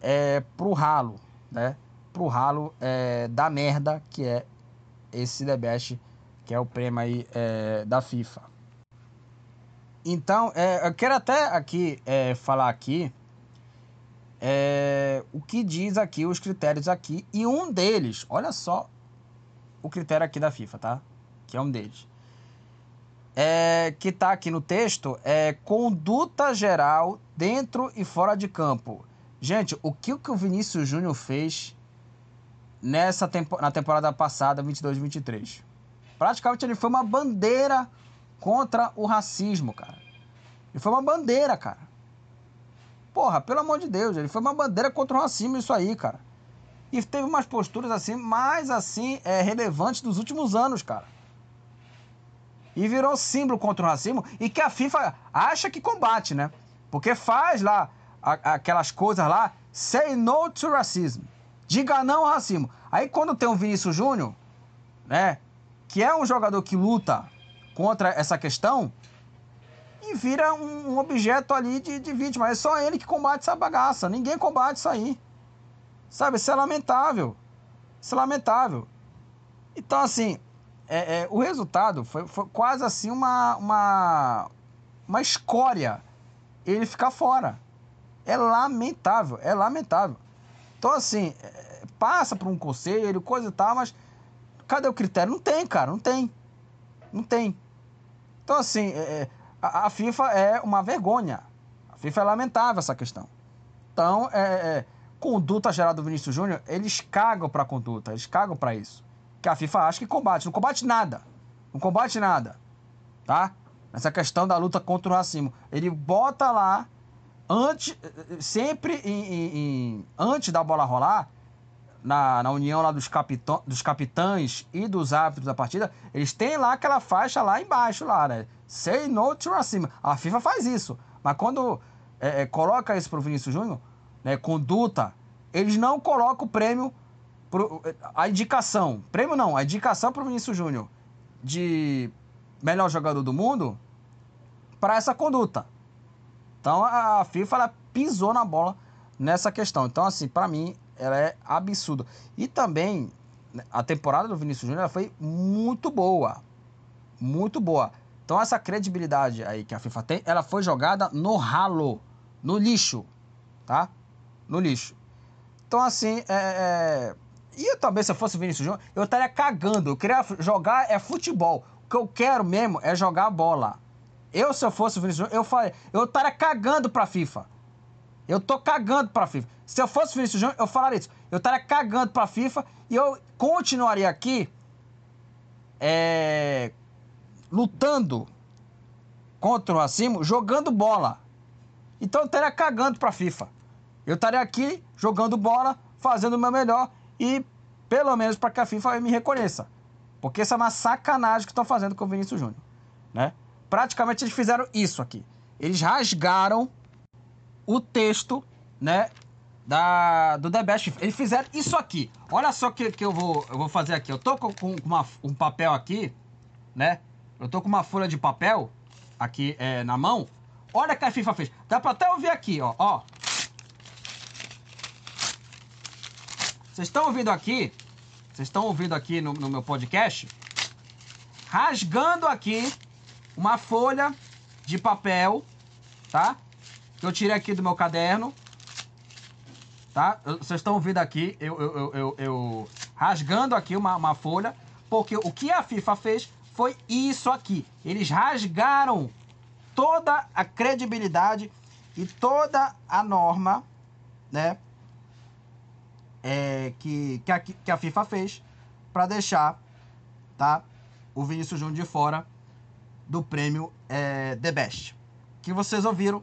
é, pro ralo, né? Pro ralo é, da merda que é esse The Best, que é o prêmio aí é, da FIFA. Então, é, eu quero até aqui é, falar aqui é, o que diz aqui os critérios aqui e um deles, olha só o critério aqui da FIFA, tá? Que é um deles. É, que tá aqui no texto é conduta geral dentro e fora de campo. Gente, o que, o Vinícius Júnior fez nessa tempo, na temporada passada, 22-23? Praticamente ele foi uma bandeira contra o racismo, cara. Ele foi uma bandeira, cara. Porra, pelo amor de Deus, ele foi uma bandeira contra o racismo isso aí, cara. E teve umas posturas assim, mais assim, é, relevantes dos últimos anos, cara. E virou símbolo contra o racismo e que a FIFA acha que combate, né? Porque faz lá a, aquelas coisas lá, say no to racism. Diga não ao racismo. Aí quando tem o Vinícius Júnior, né? Que é um jogador que luta contra essa questão e vira um, um objeto ali de, de vítima. É só ele que combate essa bagaça. Ninguém combate isso aí. Sabe? Isso é lamentável. Isso é lamentável. Então, assim, é, é, o resultado foi, foi, quase assim uma, uma, uma escória ele ficar fora. É lamentável, é lamentável. Então, assim, é, passa por um conselho, coisa e tal, mas cadê o critério? Não tem, cara, não tem. Não tem. Então, assim, é, é, a, a, FIFA é uma vergonha. A FIFA é lamentável essa questão. Então, é, é conduta geral do Vinícius Júnior, eles cagam para conduta, eles cagam para isso. Que a FIFA acha que combate. Não combate nada. Não combate nada. Tá? Nessa questão da luta contra o racismo. Ele bota lá, antes, sempre em, em, em, antes da bola rolar, na, na união lá dos, capitão, dos capitães e dos árbitros da partida, eles têm lá aquela faixa lá embaixo, lá, né? Say no to racism. A FIFA faz isso. Mas quando é, é, coloca isso pro Vinícius Júnior, né, conduta, eles não colocam o prêmio, pro, a indicação, prêmio não, a indicação pro Vinícius Júnior de melhor jogador do mundo para essa conduta. Então a FIFA ela pisou na bola nessa questão. Então, assim, para mim, ela é absurda. E também, né, a temporada do Vinícius Júnior foi muito boa. Muito boa. Então, essa credibilidade aí que a FIFA tem, ela foi jogada no ralo, no lixo, tá? No lixo. Então, assim, é... é... E eu também, se eu fosse o Vinícius Júnior, eu estaria cagando. Eu queria jogar é futebol. O que eu quero mesmo é jogar bola. Eu, se eu fosse o Vinícius Júnior, eu falei, eu estaria cagando pra FIFA. Eu tô cagando pra FIFA. Se eu fosse Vinícius Júnior, eu falaria isso. Eu estaria cagando pra FIFA e eu continuaria aqui é, lutando contra o racismo, jogando bola. Então eu estaria cagando pra FIFA. Eu estaria aqui jogando bola, fazendo o meu melhor e pelo menos para que a FIFA me reconheça. Porque isso é uma sacanagem que estão fazendo com o Vinícius Júnior, né? Praticamente eles fizeram isso aqui. Eles rasgaram o texto, né, da, do The Best. Eles fizeram isso aqui. Olha só o que, que eu, vou, eu vou fazer aqui. Eu tô com, com uma, um papel aqui, né? Eu tô com uma folha de papel aqui é, na mão. Olha o que a FIFA fez. Dá pra até ouvir aqui, ó. Vocês estão ouvindo aqui? Vocês estão ouvindo aqui no, no meu podcast? Rasgando aqui uma folha de papel, tá? que eu tirei aqui do meu caderno. Tá? Vocês estão ouvindo aqui, eu, eu, eu, eu, eu rasgando aqui uma, uma folha, porque o que a FIFA fez foi isso aqui. Eles rasgaram toda a credibilidade e toda a norma, né? É, que, que, a, que a FIFA fez para deixar, tá? O Vinícius Júnior de fora do prêmio é, The Best. Que vocês ouviram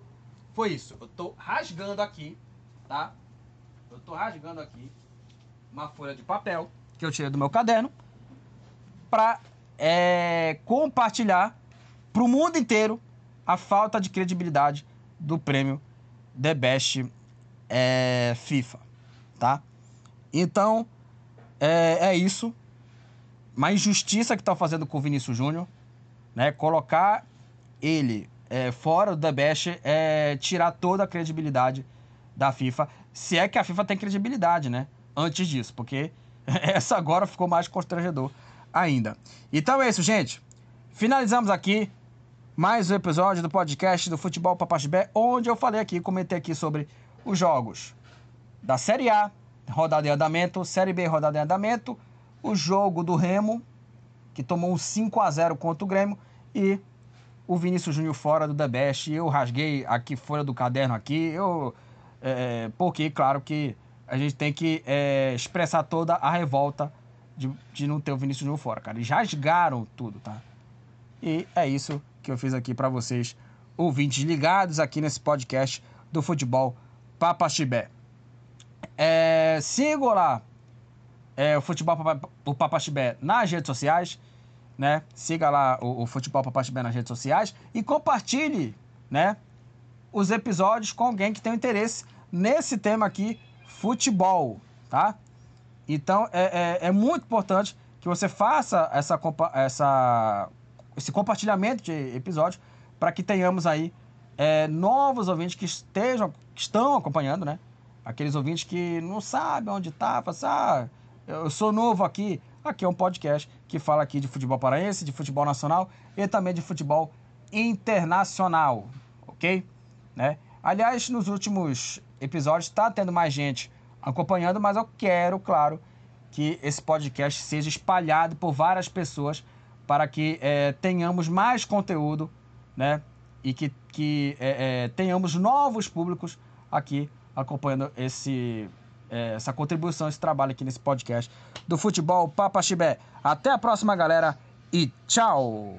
foi isso. Eu tô rasgando aqui, tá? Eu tô rasgando aqui uma folha de papel que eu tirei do meu caderno para é, compartilhar para o mundo inteiro a falta de credibilidade do prêmio The Best é, FIFA, tá? Então, é, é isso. Uma injustiça que está fazendo com o Vinícius Júnior, né? Colocar ele é, fora do The Best é tirar toda a credibilidade da FIFA, se é que a FIFA tem credibilidade, né? Antes disso, porque essa agora ficou mais constrangedor ainda. Então é isso, gente. Finalizamos aqui mais um episódio do podcast do Futebol Papaxibé, onde eu falei aqui, comentei aqui sobre os jogos da Série A, rodada em andamento, Série B, rodada em andamento, o jogo do Remo, que tomou um 5 a 0 contra o Grêmio, e o Vinícius Júnior fora do The Best. Eu rasguei aqui fora do caderno aqui, eu... É, porque, claro que a gente tem que é, expressar toda a revolta de, de não ter o Vinícius Júnior fora, cara. Eles rasgaram tudo, tá? E é isso que eu fiz aqui para vocês, ouvintes ligados aqui nesse podcast do futebol Papaxibé. É, lá é, o Futebol o Papaxibé nas redes sociais, né? Siga lá o, o Futebol Papaxibé nas redes sociais e compartilhe, né? Os episódios com alguém que tem interesse nesse tema aqui, futebol, tá? Então é, é, é muito importante que você faça essa, essa, esse compartilhamento de episódios para que tenhamos aí é, novos ouvintes que estejam, que estão acompanhando, né? Aqueles ouvintes que não sabem onde está, falam assim, ah, eu sou novo aqui. Aqui é um podcast que fala aqui de futebol paraense, de futebol nacional e também de futebol internacional, ok? Né? Aliás, nos últimos episódios está tendo mais gente acompanhando, mas eu quero, claro, que esse podcast seja espalhado por várias pessoas para que é, tenhamos mais conteúdo, né? E que, que é, é, tenhamos novos públicos aqui acompanhando esse, é, essa contribuição, esse trabalho aqui nesse podcast do Futebol Papa Chibé. Até a próxima, galera, e tchau!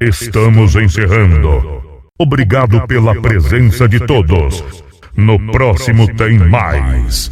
Estamos encerrando. Obrigado pela presença de todos. No próximo tem mais.